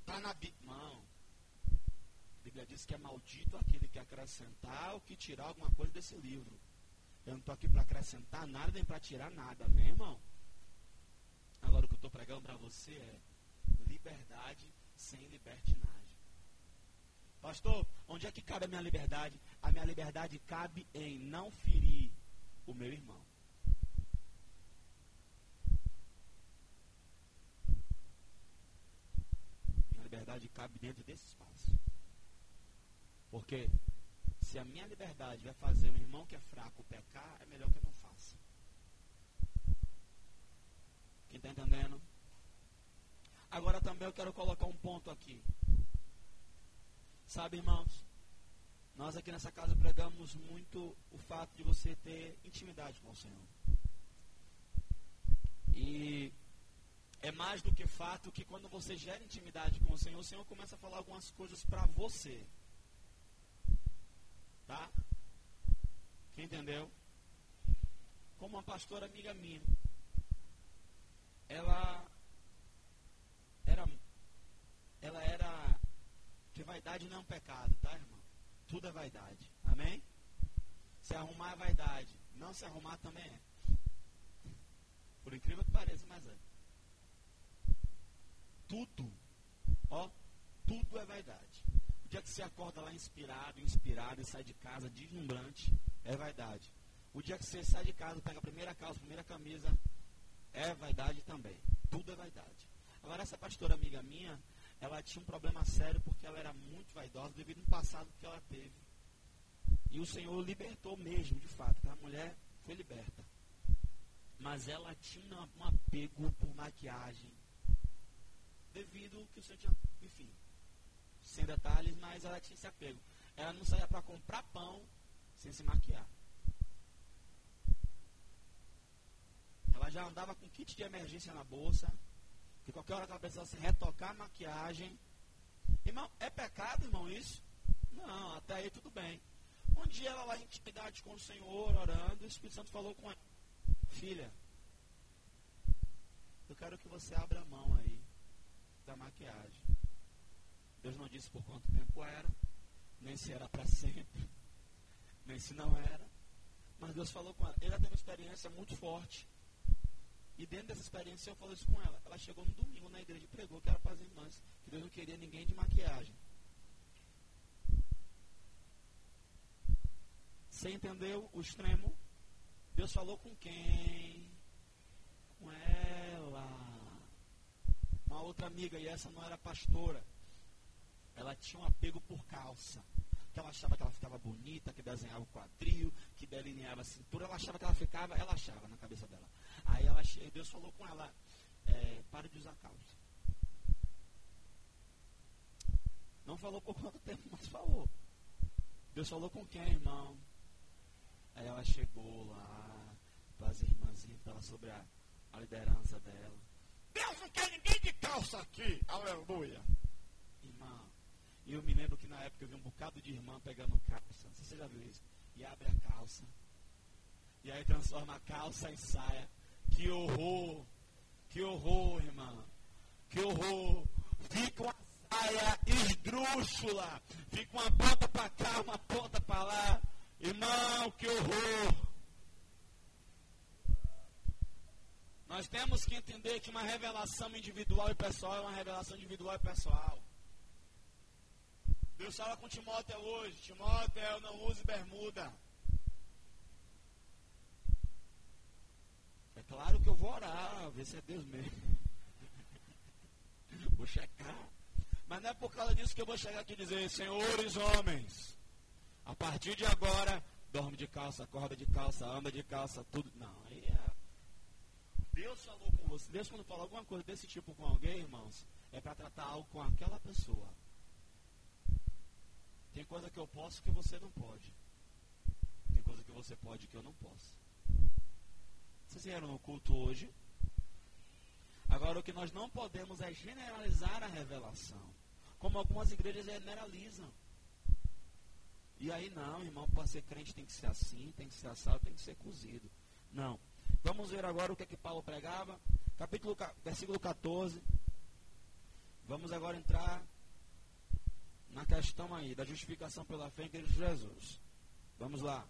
Está na Bíblia. Irmão, a Bíblia diz que é maldito aquele que acrescentar ou que tirar alguma coisa desse livro. Eu não estou aqui para acrescentar nada nem para tirar nada, amém, irmão? Agora o que eu estou pregando para você é liberdade sem libertinagem. Pastor, onde é que cabe a minha liberdade? A minha liberdade cabe em não ferir o meu irmão. Minha liberdade cabe dentro desse espaço. Porque se a minha liberdade vai fazer um irmão que é fraco pecar, é melhor que eu não faça. Quem está entendendo? Agora também eu quero colocar um ponto aqui. Sabe, irmãos? Nós aqui nessa casa pregamos muito o fato de você ter intimidade com o Senhor. E é mais do que fato que quando você gera intimidade com o Senhor, o Senhor começa a falar algumas coisas para você. Tá? Quem entendeu? Como uma pastora amiga minha. Ela ela era que vaidade não é um pecado, tá, irmão? Tudo é vaidade. Amém? Se arrumar é vaidade. Não se arrumar também é. Por incrível que pareça, mas é. Tudo, ó, tudo é vaidade. O dia que você acorda lá inspirado, inspirado e sai de casa deslumbrante, é vaidade. O dia que você sai de casa, pega a primeira calça, a primeira camisa, é vaidade também. Tudo é vaidade. Agora, essa pastora amiga minha, ela tinha um problema sério porque ela era muito vaidosa devido ao passado que ela teve. E o Senhor libertou mesmo, de fato. A mulher foi liberta. Mas ela tinha um apego por maquiagem. Devido ao que o Senhor tinha, enfim, sem detalhes, mas ela tinha esse apego. Ela não saía para comprar pão sem se maquiar. Ela já andava com kit de emergência na bolsa, que qualquer hora ela precisasse retocar a maquiagem. Irmão, é pecado, irmão, isso? Não, até aí tudo bem. Um dia ela lá em intimidade com o Senhor, orando, o Espírito Santo falou com ela, filha, eu quero que você abra a mão aí da maquiagem. Deus não disse por quanto tempo era, nem se era para sempre, nem se não era. Mas Deus falou com ela. Ela teve uma experiência muito forte. E dentro dessa experiência eu falei isso com ela. Ela chegou no domingo na igreja e pregou que era para as irmãs, que Deus não queria ninguém de maquiagem. Você entendeu o extremo? Deus falou com quem? Com ela. Uma outra amiga, e essa não era pastora ela tinha um apego por calça. Que ela achava que ela ficava bonita, que desenhava o quadril, que delineava a cintura. Ela achava que ela ficava, ela achava na cabeça dela. Aí ela, Deus falou com ela, é, pare de usar calça. Não falou por quanto tempo, mas falou. Deus falou com quem, irmão? Aí ela chegou lá para as irmãzinhas, falar sobre a, a liderança dela. Deus não quer ninguém de calça aqui. Aleluia. Irmão, e eu me lembro que na época eu vi um bocado de irmã pegando calça. Você já viu isso. E abre a calça. E aí transforma a calça em saia. Que horror! Que horror, irmã! Que horror! Fica uma saia esdrúxula. Fica uma ponta para cá, uma ponta para lá. Irmão, que horror! Nós temos que entender que uma revelação individual e pessoal é uma revelação individual e pessoal. Deus fala com Timóteo hoje. Timóteo, não use bermuda. Claro que eu vou orar, ver se é Deus mesmo. vou checar. Mas não é por causa disso que eu vou chegar aqui e dizer, senhores homens, a partir de agora, dorme de calça, acorda de calça, anda de calça, tudo. Não, aí é. Deus falou com você. Deus, quando fala alguma coisa desse tipo com alguém, irmãos, é para tratar algo com aquela pessoa. Tem coisa que eu posso que você não pode. Tem coisa que você pode que eu não posso. Vocês vieram no culto hoje? Agora, o que nós não podemos é generalizar a revelação. Como algumas igrejas generalizam. E aí, não, irmão, para ser crente tem que ser assim, tem que ser assado, tem que ser cozido. Não. Vamos ver agora o que é que Paulo pregava. Capítulo, versículo 14. Vamos agora entrar na questão aí da justificação pela fé em Cristo Jesus. Vamos lá.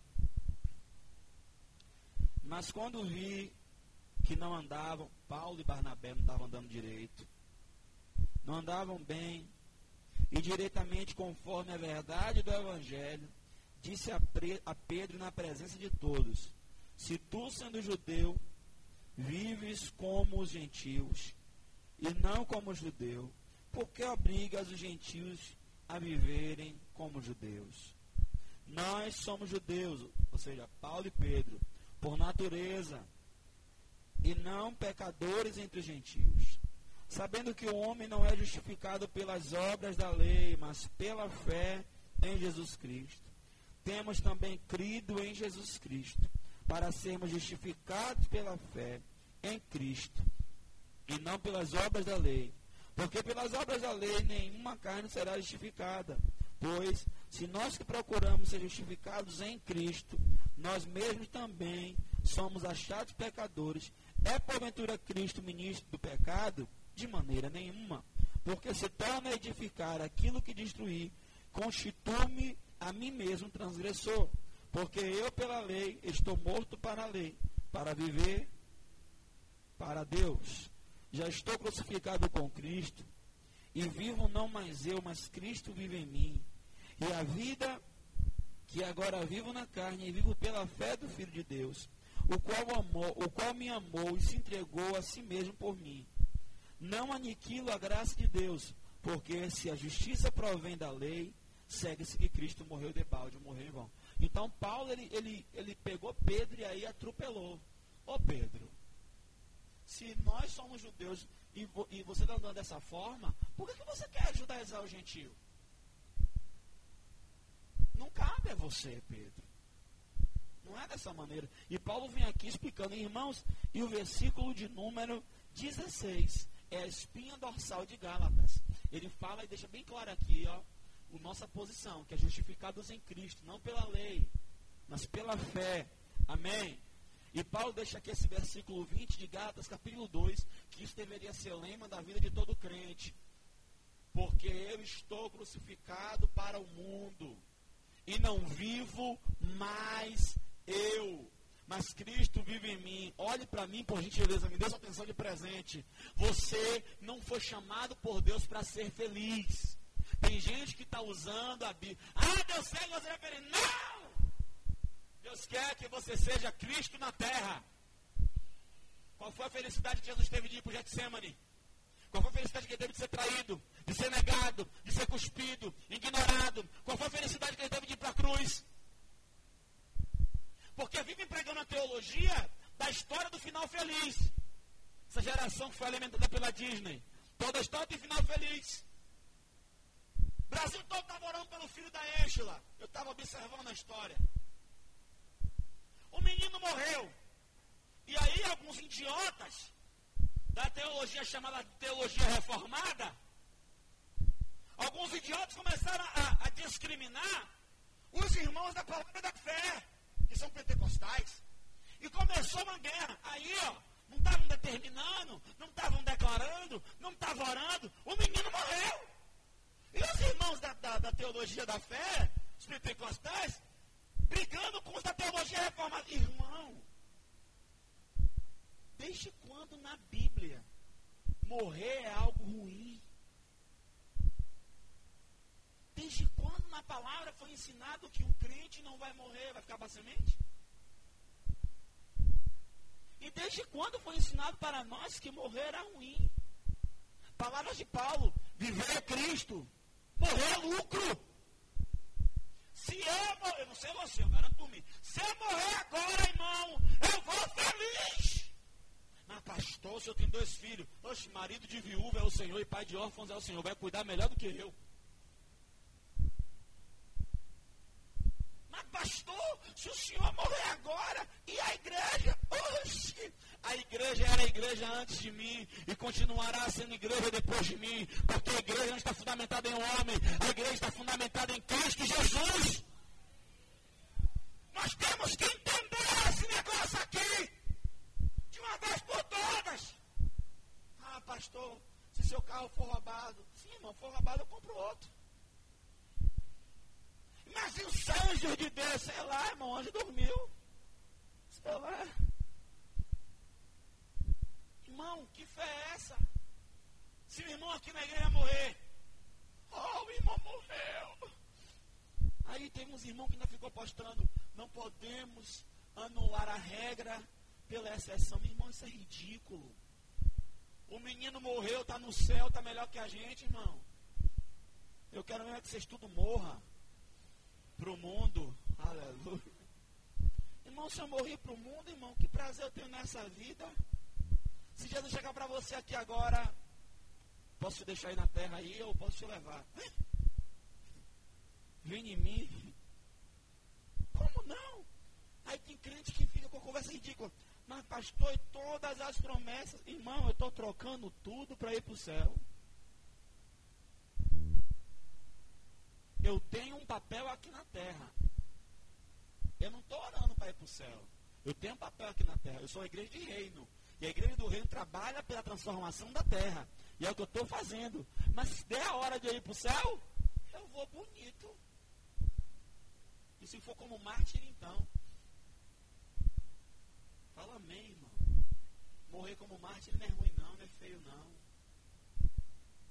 Mas quando vi que não andavam, Paulo e Barnabé não estavam andando direito, não andavam bem, e diretamente conforme a verdade do Evangelho, disse a, Pedro na presença de todos: Se tu, sendo judeu, vives como os gentios e não como judeu, por que obrigas os gentios a viverem como judeus? Nós somos judeus, ou seja, Paulo e Pedro, por natureza, e não pecadores entre os gentios sabendo que o homem não é justificado pelas obras da lei, mas pela fé em Jesus Cristo. Temos também crido em Jesus Cristo, para sermos justificados pela fé em Cristo, e não pelas obras da lei. Porque pelas obras da lei nenhuma carne será justificada. Pois, se nós que procuramos ser justificados em Cristo, nós mesmos também somos achados pecadores, é porventura Cristo ministro do pecado? De maneira nenhuma. Porque se torna a edificar aquilo que destruir, constitui-me a mim mesmo transgressor. Porque eu, pela lei, estou morto para a lei, para viver para Deus. Já estou crucificado com Cristo, e vivo não mais eu, mas Cristo vive em mim. E a vida que agora vivo na carne, e vivo pela fé do Filho de Deus, o qual, amou, o qual me amou e se entregou a si mesmo por mim não aniquilo a graça de Deus, porque se a justiça provém da lei, segue-se que Cristo morreu de balde, morreu em vão. Então Paulo ele, ele, ele pegou Pedro e aí atropelou. Ô Pedro, se nós somos judeus e, vo, e você está andando dessa forma, por que, que você quer judaizar o gentio? Não cabe a você, Pedro. Não é dessa maneira. E Paulo vem aqui explicando, irmãos, e o versículo de número 16 é a espinha dorsal de Gálatas. Ele fala e deixa bem claro aqui, ó, a nossa posição, que é justificados em Cristo, não pela lei, mas pela fé. Amém? E Paulo deixa aqui esse versículo 20 de Gálatas, capítulo 2, que isso deveria ser lema da vida de todo crente. Porque eu estou crucificado para o mundo, e não vivo mais eu, mas Cristo vive em mim. Olhe para mim, por gentileza, me dê sua atenção de presente. Você não foi chamado por Deus para ser feliz. Tem gente que está usando a Bíblia. Ah, Deus quer que você seja feliz. Não! Deus quer que você seja Cristo na terra. Qual foi a felicidade que Jesus teve de ir para o Getsemane? Qual foi a felicidade que ele teve de ser traído, de ser negado, de ser cuspido, ignorado? Qual foi a felicidade que ele teve de ir para a cruz? Porque vive pregando a teologia da história do final feliz. Essa geração que foi alimentada pela Disney. Toda a história tem final feliz. O Brasil todo estava orando pelo filho da Ângela. Eu estava observando a história. O menino morreu. E aí alguns idiotas da teologia chamada teologia reformada, alguns idiotas começaram a, a discriminar os irmãos da palavra da fé que são pentecostais. E começou uma guerra. Aí, ó, não estavam determinando, não estavam declarando, não estavam orando. O menino morreu. E os irmãos da, da, da teologia da fé, os pentecostais, brigando com os da teologia reformada. Irmão, desde quando na Bíblia morrer é algo ruim? Desde quando na palavra foi ensinado que um crente não vai morrer, vai ficar para semente? E desde quando foi ensinado para nós que morrer era ruim? Palavras de Paulo: viver é Cristo, morrer é lucro. Se eu morrer, eu não sei você, eu garanto por mim. Se eu morrer agora, irmão, eu vou feliz. Mas pastor, o senhor tem dois filhos. Oxe, marido de viúva é o Senhor e pai de órfãos é o Senhor. Vai cuidar melhor do que eu. Mas pastor, se o senhor morrer agora, e a igreja? Oxe, a igreja era a igreja antes de mim e continuará sendo igreja depois de mim. Porque a igreja não está fundamentada em homem, a igreja está fundamentada em Cristo Jesus. Nós temos que entender esse negócio aqui uma vez por todas. Ah, pastor, se seu carro for roubado, sim, irmão, for roubado, eu compro outro. Mas e os anjos de Deus? Sei lá, irmão, onde dormiu? Sei lá. Irmão, que fé é essa? Se o irmão aqui na igreja morrer, oh, o irmão morreu. Aí tem uns irmãos que ainda ficou postando, não podemos anular a regra pela exceção. Irmão, isso é ridículo. O menino morreu, está no céu, está melhor que a gente, irmão. Eu quero mesmo que vocês tudo morra para o mundo. Aleluia. Irmão, se eu morrer para o mundo, irmão, que prazer eu tenho nessa vida. Se Jesus chegar para você aqui agora, posso te deixar aí na terra aí ou posso te levar? Vem em mim. Como não? Aí tem crente que fica com a conversa ridícula. Mas, pastor, e todas as promessas. Irmão, eu estou trocando tudo para ir para o céu. Eu tenho um papel aqui na terra. Eu não estou orando para ir para o céu. Eu tenho um papel aqui na terra. Eu sou a igreja de reino. E a igreja do reino trabalha pela transformação da terra. E é o que eu estou fazendo. Mas se der a hora de ir para o céu, eu vou bonito. E se for como mártir, então. Fala amém, irmão. Morrer como mártir não é ruim, não, não é feio, não.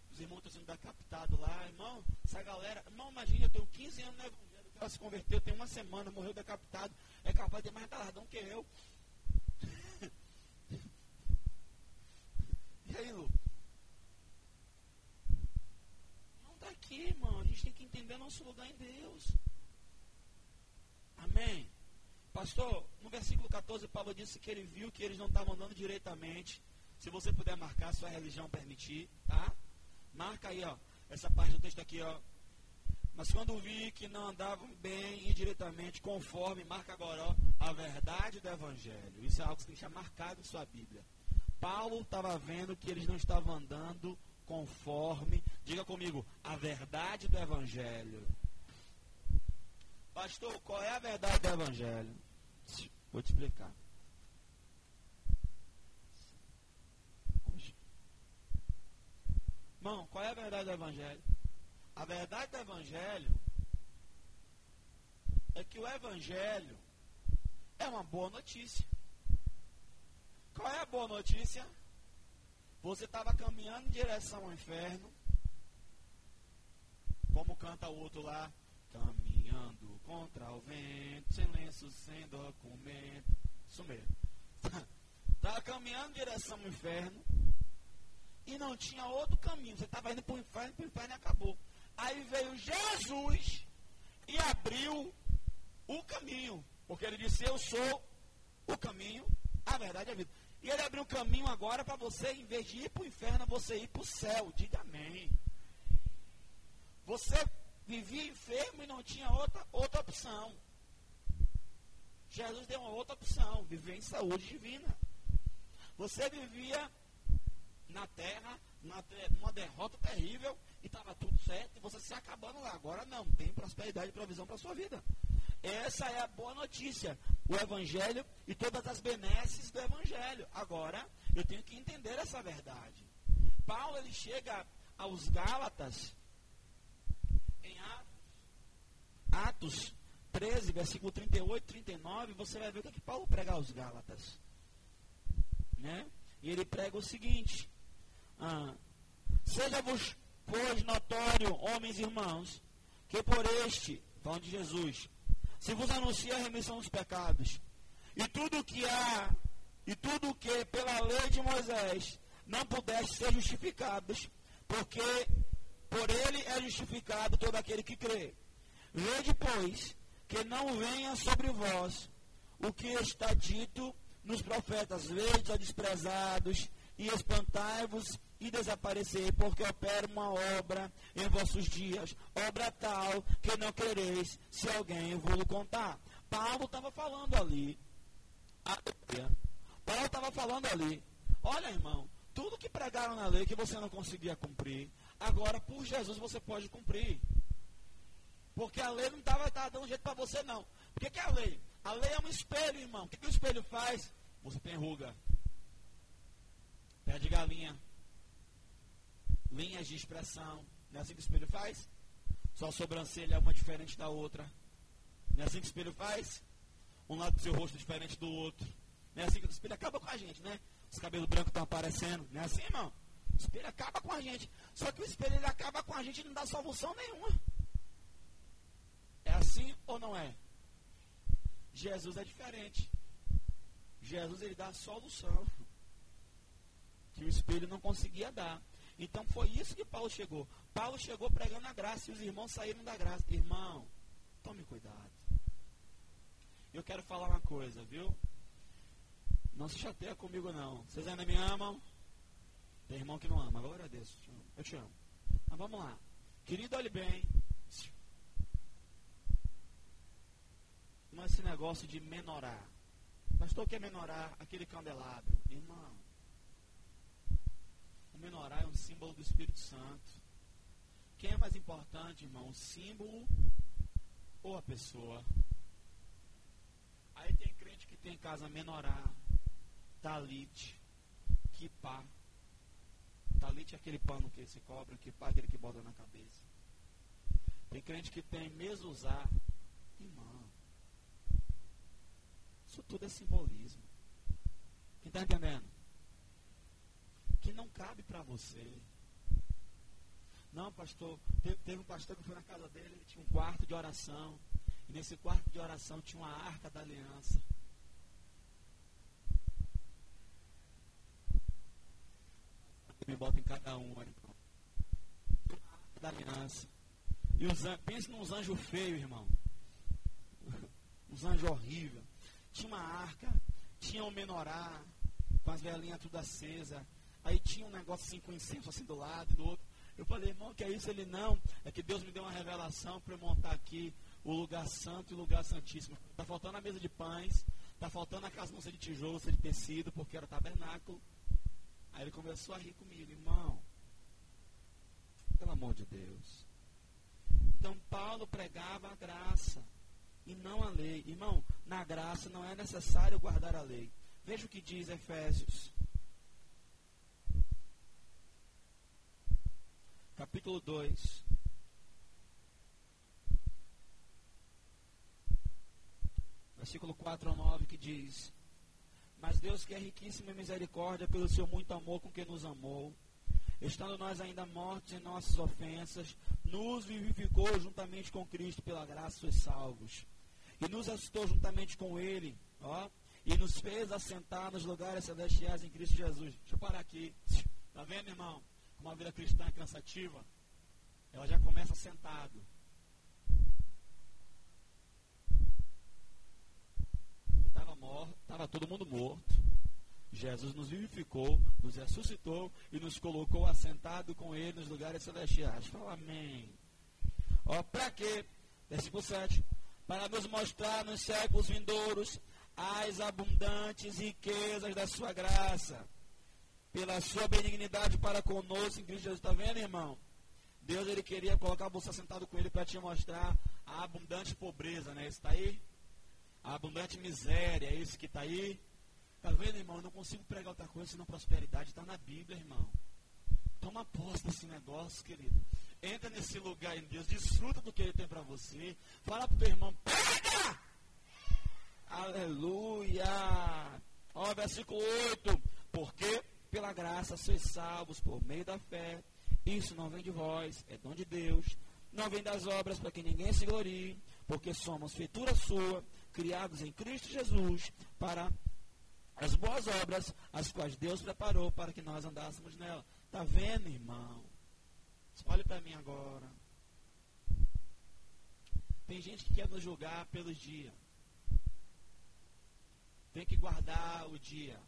Os irmãos estão sendo decapitados lá, irmão. Essa galera, irmão, imagina, eu tenho 15 anos no evangelho, ela se converteu, tem uma semana, morreu decapitado. É capaz de ter mais galardão que eu. e aí, Lu? Não está aqui, irmão. A gente tem que entender nosso lugar em Deus. Amém. Pastor, no versículo 14, Paulo disse que ele viu que eles não estavam andando diretamente. Se você puder marcar, sua religião permitir, tá? Marca aí, ó. Essa parte do texto aqui, ó. Mas quando vi que não andavam bem e diretamente, conforme, marca agora, ó, a verdade do Evangelho. Isso é algo que você deixar marcado em sua Bíblia. Paulo estava vendo que eles não estavam andando conforme, diga comigo, a verdade do Evangelho. Pastor, qual é a verdade do Evangelho? Vou te explicar. Irmão, qual é a verdade do Evangelho? A verdade do Evangelho é que o Evangelho é uma boa notícia. Qual é a boa notícia? Você estava caminhando em direção ao inferno, como canta o outro lá, contra o vento, lenço, sem documento. Isso mesmo. Estava caminhando em direção ao inferno e não tinha outro caminho. Você estava indo para o inferno, para o inferno e acabou. Aí veio Jesus e abriu o caminho. Porque ele disse: Eu sou o caminho, a verdade e a vida. E ele abriu o caminho agora para você, em vez de ir para o inferno, você ir para o céu. Diga amém. Você vivia enfermo e não tinha outra, outra opção. Jesus deu uma outra opção, viver em saúde divina. Você vivia na terra, numa derrota terrível, e estava tudo certo, e você se acabando lá. Agora não, tem prosperidade e provisão para a sua vida. Essa é a boa notícia. O Evangelho e todas as benesses do Evangelho. Agora, eu tenho que entender essa verdade. Paulo, ele chega aos Gálatas, Atos 13, versículo 38 e 39, você vai ver o que, é que Paulo prega aos Gálatas. Né? E ele prega o seguinte: ah, Seja-vos, pois, notório, homens e irmãos, que por este, falando de Jesus, se vos anuncia a remissão dos pecados, e tudo o que há, e tudo o que pela lei de Moisés não pudesse ser justificados, porque por ele é justificado todo aquele que crê. Vede, pois, que não venha sobre vós o que está dito nos profetas, vede a desprezados, e espantai-vos e desaparecer, porque opera uma obra em vossos dias, obra tal que não quereis, se alguém vos contar. Paulo estava falando ali. Paulo estava falando ali. Olha, irmão, tudo que pregaram na lei que você não conseguia cumprir, agora por Jesus você pode cumprir. Porque a lei não estava dando jeito para você, não. Por que, que é a lei? A lei é um espelho, irmão. O que, que o espelho faz? Você tem ruga. Pé de galinha. linhas de expressão. Não é assim que o espelho faz? Sua sobrancelha é uma diferente da outra. Não é assim que o espelho faz? Um lado do seu rosto é diferente do outro. Não é assim que o espelho acaba com a gente, né? Os cabelos brancos estão aparecendo. Não é assim, irmão? O espelho acaba com a gente. Só que o espelho ele acaba com a gente e não dá solução nenhuma. É assim ou não é? Jesus é diferente. Jesus ele dá a solução que o espelho não conseguia dar. Então foi isso que Paulo chegou. Paulo chegou pregando a graça e os irmãos saíram da graça. Irmão, tome cuidado. Eu quero falar uma coisa, viu? Não se chateia comigo não. Vocês ainda me amam? Tem irmão que não ama. Glória a Deus. Eu te amo. Mas vamos lá. Querido, olhe bem. Não é esse negócio de menorar. Pastor, o que é menorar? Aquele candelabro. Irmão, o menorá é um símbolo do Espírito Santo. Quem é mais importante, irmão? O símbolo ou a pessoa? Aí tem crente que tem em casa menorá, talite, kipá. Talite é aquele pano que se cobra, kipá é aquele que bota na cabeça. Tem crente que tem usar, Irmão, isso tudo é simbolismo. Quem está entendendo? que não cabe para você. Não, pastor, teve, teve, um pastor que foi na casa dele, ele tinha um quarto de oração. E nesse quarto de oração tinha uma arca da aliança. Me bota em cada um, irmão. Arca da aliança. E os pense nos anjos feios, irmão. Uns anjos horríveis. Tinha uma arca, tinha um menorá, com as velhinhas tudo acesa Aí tinha um negócio assim com incenso assim do lado, do outro. Eu falei, irmão, que é isso? Ele, não, é que Deus me deu uma revelação para eu montar aqui o lugar santo e o lugar santíssimo. Está faltando a mesa de pães, está faltando a ser de tijolo, de tecido, porque era tabernáculo. Aí ele começou a rir comigo, irmão. Pelo amor de Deus. Então Paulo pregava a graça e não a lei. Irmão, na graça não é necessário guardar a lei. Veja o que diz Efésios capítulo 2. Versículo 4 ao 9 que diz: Mas Deus que é riquíssimo em misericórdia pelo seu muito amor com que nos amou, estando nós ainda mortos em nossas ofensas, nos vivificou juntamente com Cristo pela graça dos salvos. E nos assustou juntamente com Ele, ó, e nos fez assentar nos lugares celestiais em Cristo Jesus. Deixa eu parar aqui. Tá vendo, irmão? uma vida cristã é cansativa, ela já começa sentado. Estava morto, estava todo mundo morto. Jesus nos vivificou, nos ressuscitou e nos colocou assentado com Ele nos lugares celestiais. Fala amém. Ó, para quê? Versículo 7. Para nos mostrar nos séculos vindouros as abundantes riquezas da sua graça pela sua benignidade para conosco em Cristo Jesus. Está vendo, irmão? Deus ele queria colocar você sentado com ele para te mostrar a abundante pobreza, né? Isso está aí? A abundante miséria, é isso que está aí? Está vendo, irmão? Eu não consigo pregar outra coisa senão prosperidade. Está na Bíblia, irmão. Toma posse desse negócio, querido. Entra nesse lugar em Deus, desfruta do que Ele tem para você. Fala para o teu irmão, pega! Aleluia! Ó, versículo 8. Porque pela graça sois salvos por meio da fé. Isso não vem de vós, é dom de Deus. Não vem das obras para que ninguém se glorie, porque somos feitura sua, criados em Cristo Jesus, para as boas obras, as quais Deus preparou para que nós andássemos nela. Está vendo, irmão? Olhe para mim agora. Tem gente que quer nos julgar pelos dias. Tem que guardar o dia.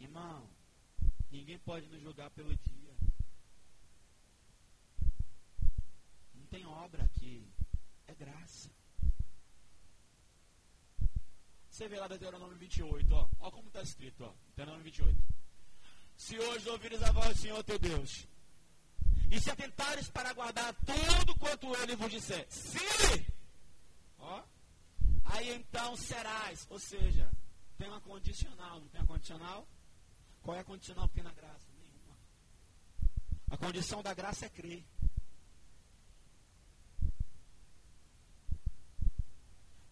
Irmão, ninguém pode nos julgar pelo dia. Não tem obra aqui. É graça. Você vê lá Deuteronômio 28, ó. Ó como está escrito, ó. Deuteronômio 28. Se hoje ouvires a voz do Senhor teu Deus, e se atentares para guardar tudo quanto ele vos disser, se, ó, aí então serás. Ou seja, tem uma condicional, não tem uma condicional? Qual é a condicional que tem na graça? Nenhuma. A condição da graça é crer.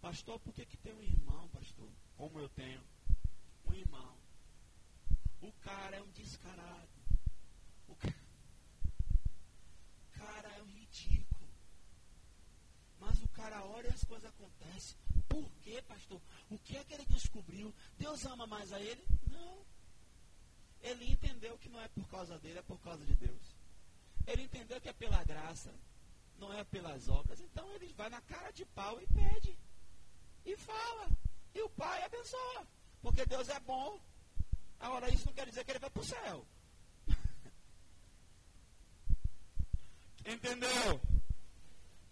Pastor, por que, que tem um irmão, pastor? Como eu tenho? Um irmão. O cara é um descarado. O cara, o cara é um ridículo. Mas o cara ora e as coisas acontecem. Por quê, pastor? O que é que ele descobriu? Deus ama mais a ele? Não. Ele entendeu que não é por causa dele, é por causa de Deus. Ele entendeu que é pela graça, não é pelas obras. Então ele vai na cara de pau e pede e fala. E o Pai abençoa. Porque Deus é bom. Agora, isso não quer dizer que ele vai para o céu. Entendeu?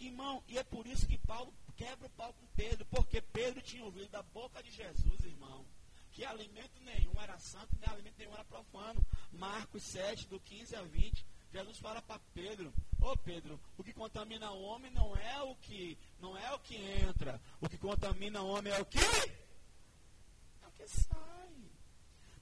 Irmão, e é por isso que Paulo quebra o pau com Pedro, porque Pedro tinha ouvido da boca de Jesus, irmão, que alimento nenhum era santo, nem alimento nenhum era profano. Marcos 7, do 15 a 20. Jesus fala para Pedro, ô oh, Pedro, o que contamina o homem não é o que não é o que entra, o que contamina o homem é o que? É o que sai.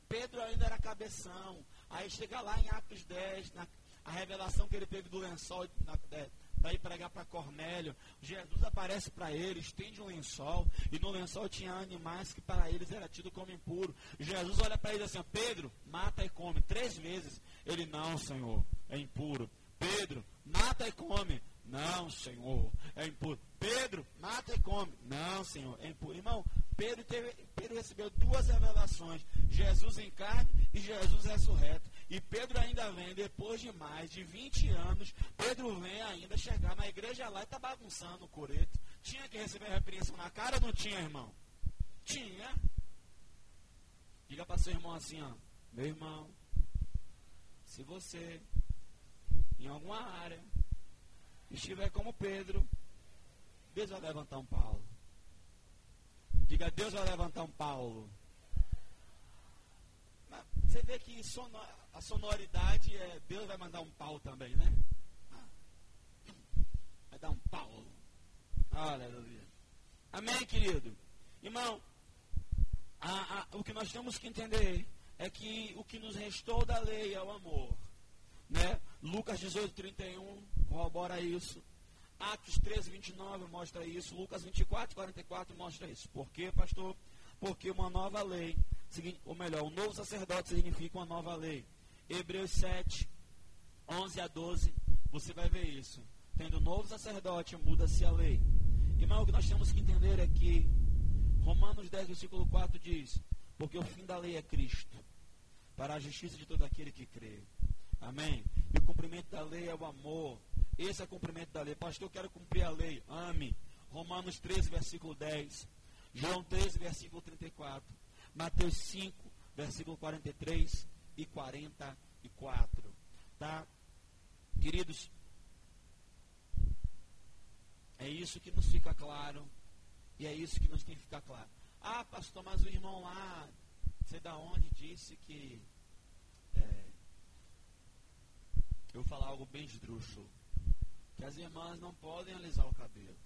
Pedro ainda era cabeção. Aí chega lá em Atos 10, na, a revelação que ele teve do lençol, na, é, para ir pregar para Cornélio. Jesus aparece para ele, estende um lençol, e no lençol tinha animais que para eles era tido como impuro. Jesus olha para ele assim: Pedro, mata e come. Três vezes. Ele, não, Senhor, é impuro. Pedro, mata e come. Não, Senhor, é impuro. Pedro, mata e come. Não, Senhor, é impuro. Irmão, Pedro, teve, Pedro recebeu duas revelações: Jesus em carne e Jesus ressurreto. E Pedro ainda vem, depois de mais de 20 anos, Pedro vem ainda chegar na igreja lá e está bagunçando o coreto. Tinha que receber repreensão na cara ou não tinha, irmão? Tinha. Diga para seu irmão assim, ó. Meu irmão, se você, em alguma área, estiver como Pedro, Deus vai levantar um Paulo. Diga, Deus vai levantar um Paulo. Mas você vê que a sonoridade é Deus vai mandar um Paulo também, né? Vai dar um Paulo. Aleluia. Amém, querido? Irmão, a, a, o que nós temos que entender é que o que nos restou da lei é o amor. Né? Lucas 18, 31 corrobora isso. Atos 13, 29 mostra isso. Lucas 24, 44 mostra isso. Por quê, pastor? Porque uma nova lei, ou melhor, um novo sacerdote significa uma nova lei. Hebreus 7, 11 a 12, você vai ver isso. Tendo um novo sacerdote, muda-se a lei. Irmão, o que nós temos que entender é que Romanos 10, versículo 4 diz: Porque o fim da lei é Cristo para a justiça de todo aquele que crê. Amém? E o cumprimento da lei é o amor. Esse é o cumprimento da lei. Pastor, eu quero cumprir a lei. Ame. Romanos 13, versículo 10. João 13, versículo 34. Mateus 5, versículo 43 e 44. Tá? Queridos, é isso que nos fica claro. E é isso que nos tem que ficar claro. Ah, pastor, mas o irmão lá sei da onde disse que. É, eu vou falar algo bem esdrúxulo. Que as irmãs não podem alisar o cabelo.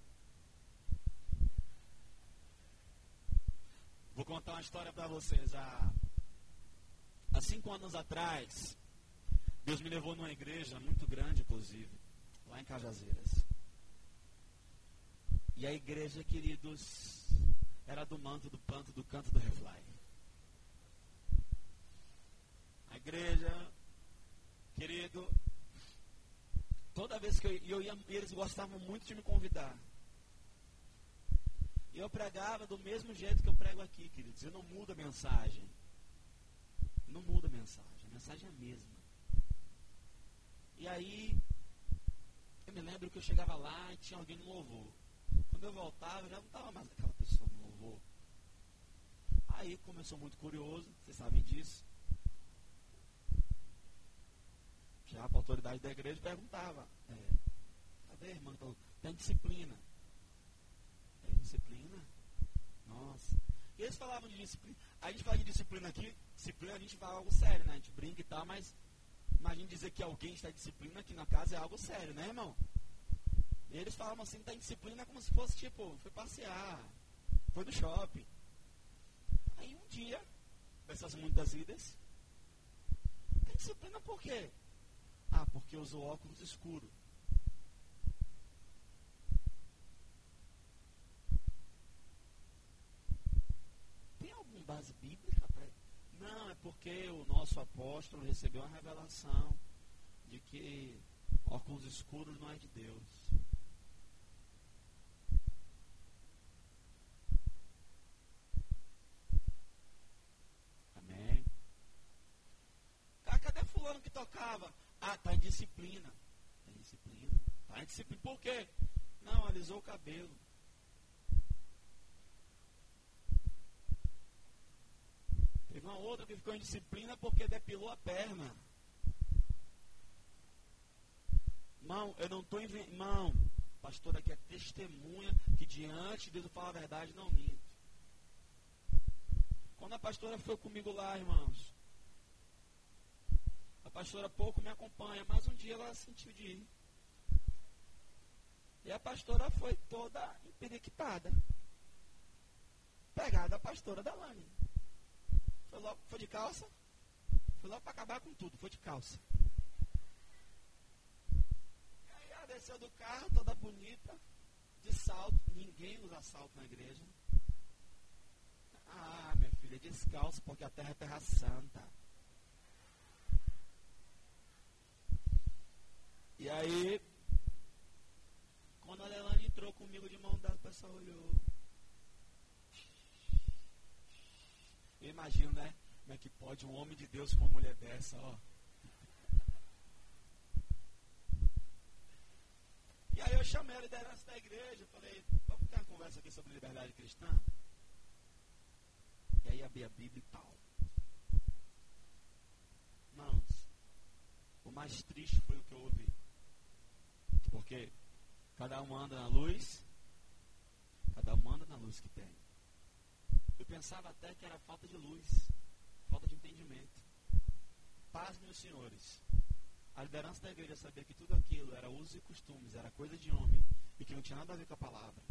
Vou contar uma história para vocês. Há, há cinco anos atrás, Deus me levou numa igreja muito grande, inclusive, lá em Cajazeiras. E a igreja, queridos, era do manto, do panto, do canto do refly a igreja, querido, toda vez que eu, eu ia, eles gostavam muito de me convidar. E eu pregava do mesmo jeito que eu prego aqui, queridos. Eu não mudo a mensagem. Não muda a mensagem. A mensagem é a mesma. E aí, eu me lembro que eu chegava lá e tinha alguém no louvor. Quando eu voltava, eu já não estava mais aquela pessoa no louvor. Aí começou muito curioso, vocês sabem disso. já para a autoridade da igreja perguntava, é, cadê irmã? Então, tem disciplina. Tem disciplina? Nossa. E eles falavam de disciplina. A gente fala de disciplina aqui, disciplina a gente fala algo sério, né? A gente brinca e tal, mas imagine dizer que alguém está em disciplina aqui na casa é algo sério, né, irmão? E eles falavam assim, está em disciplina como se fosse tipo, foi passear, foi no shopping. Aí um dia, dessas muitas idas, tem disciplina por quê? Ah, porque usou óculos escuros. Tem alguma base Não, é porque o nosso apóstolo recebeu uma revelação de que óculos escuros não é de Deus. Amém. Cadê fulano que tocava? Ah, está em disciplina. Está em disciplina. Está em disciplina. Por quê? Não, alisou o cabelo. Teve uma outra que ficou em disciplina porque depilou a perna. Irmão, eu não estou inventando. Irmão, pastor aqui é testemunha que diante de Deus fala a verdade, não minto. Quando a pastora foi comigo lá, irmãos, a pastora pouco me acompanha, mas um dia ela sentiu de ir. E a pastora foi toda emperiquitada. Pegada a pastora da lâmina. Foi logo, foi de calça. Foi logo para acabar com tudo, foi de calça. E aí ela desceu do carro, toda bonita, de salto. Ninguém usa salto na igreja. Ah, minha filha, descalço, porque a terra é terra santa. E aí, quando a Leilani entrou comigo de mão dada, o pessoal olhou. Eu imagino, né? Como é que pode um homem de Deus com uma mulher dessa, ó. E aí eu chamei a liderança da igreja, falei, vamos ter uma conversa aqui sobre liberdade cristã? E aí abri a Bíblia e pau. Irmãos, o mais triste foi o que eu ouvi. Porque cada um anda na luz, cada um anda na luz que tem. Eu pensava até que era falta de luz, falta de entendimento. Paz, meus senhores. A liderança da igreja sabia que tudo aquilo era usos e costumes, era coisa de homem e que não tinha nada a ver com a palavra.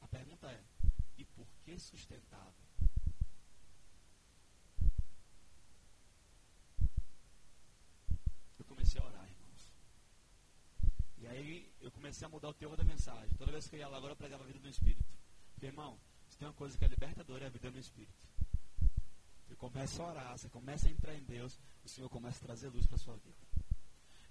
A pergunta é: e por que sustentável? Eu comecei a orar, irmãos. E aí eu comecei a mudar o teor da mensagem. Toda vez que eu ia lá agora eu pregava a vida do Espírito. Porque, irmão, se tem uma coisa que é libertadora é a vida no Espírito. Você começa a orar, você começa a entrar em Deus, o Senhor começa a trazer luz para a sua vida.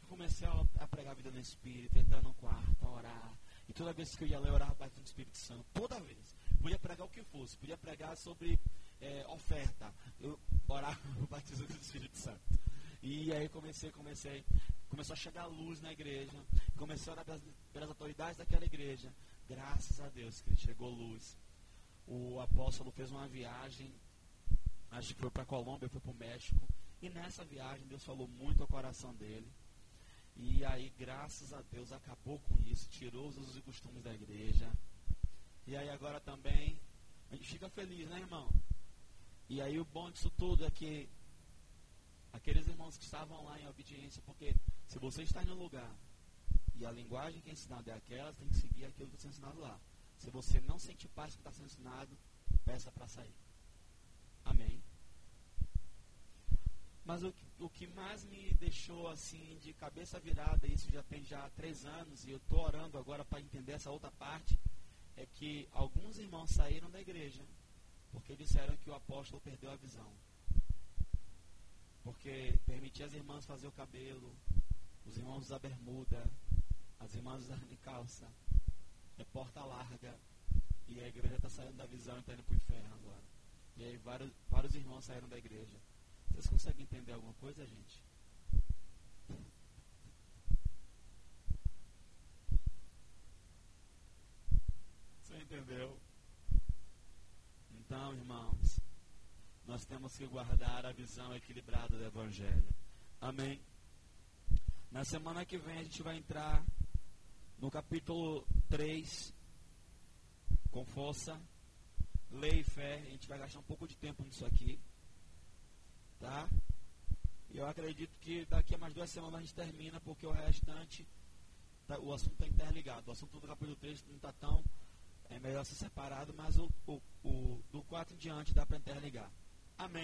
Eu comecei a, pregar a vida no Espírito, entrar no quarto, a orar. E toda vez que eu ia ler, eu orava no Espírito Santo. Toda vez. Podia pregar o que fosse. Podia pregar sobre é, oferta. Eu orava o batismo do Espírito Santo. E aí comecei, comecei. Começou a chegar luz na igreja. Comecei a orar pelas, pelas autoridades daquela igreja. Graças a Deus que chegou luz. O apóstolo fez uma viagem acho que foi para a Colômbia, foi para o México. E nessa viagem Deus falou muito ao coração dele. E aí, graças a Deus, acabou com isso, tirou os usos e costumes da igreja. E aí agora também, a gente fica feliz, né, irmão? E aí o bom disso tudo é que aqueles irmãos que estavam lá em obediência, porque se você está em um lugar e a linguagem que é ensinada é aquela, tem que seguir aquilo que está sendo ensinado lá. Se você não sente paz com o que está sendo ensinado, peça para sair. Amém. Mas o, o que mais me deixou assim de cabeça virada, isso já tem já três anos, e eu estou orando agora para entender essa outra parte, é que alguns irmãos saíram da igreja porque disseram que o apóstolo perdeu a visão. Porque permitia as irmãs fazer o cabelo, os irmãos usar bermuda, as irmãs usarem calça, é porta larga, e a igreja está saindo da visão e está indo para o inferno agora. E aí vários, vários irmãos saíram da igreja. Vocês conseguem entender alguma coisa, gente? Você entendeu? Então, irmãos, nós temos que guardar a visão equilibrada do Evangelho. Amém? Na semana que vem a gente vai entrar no capítulo 3 com força lei e fé. A gente vai gastar um pouco de tempo nisso aqui. Tá? E eu acredito que daqui a mais duas semanas a gente termina, porque o restante, tá, o assunto está interligado. O assunto do capítulo 3 não está tão. É melhor ser separado, mas o, o, o do 4 em diante dá para interligar. Amém.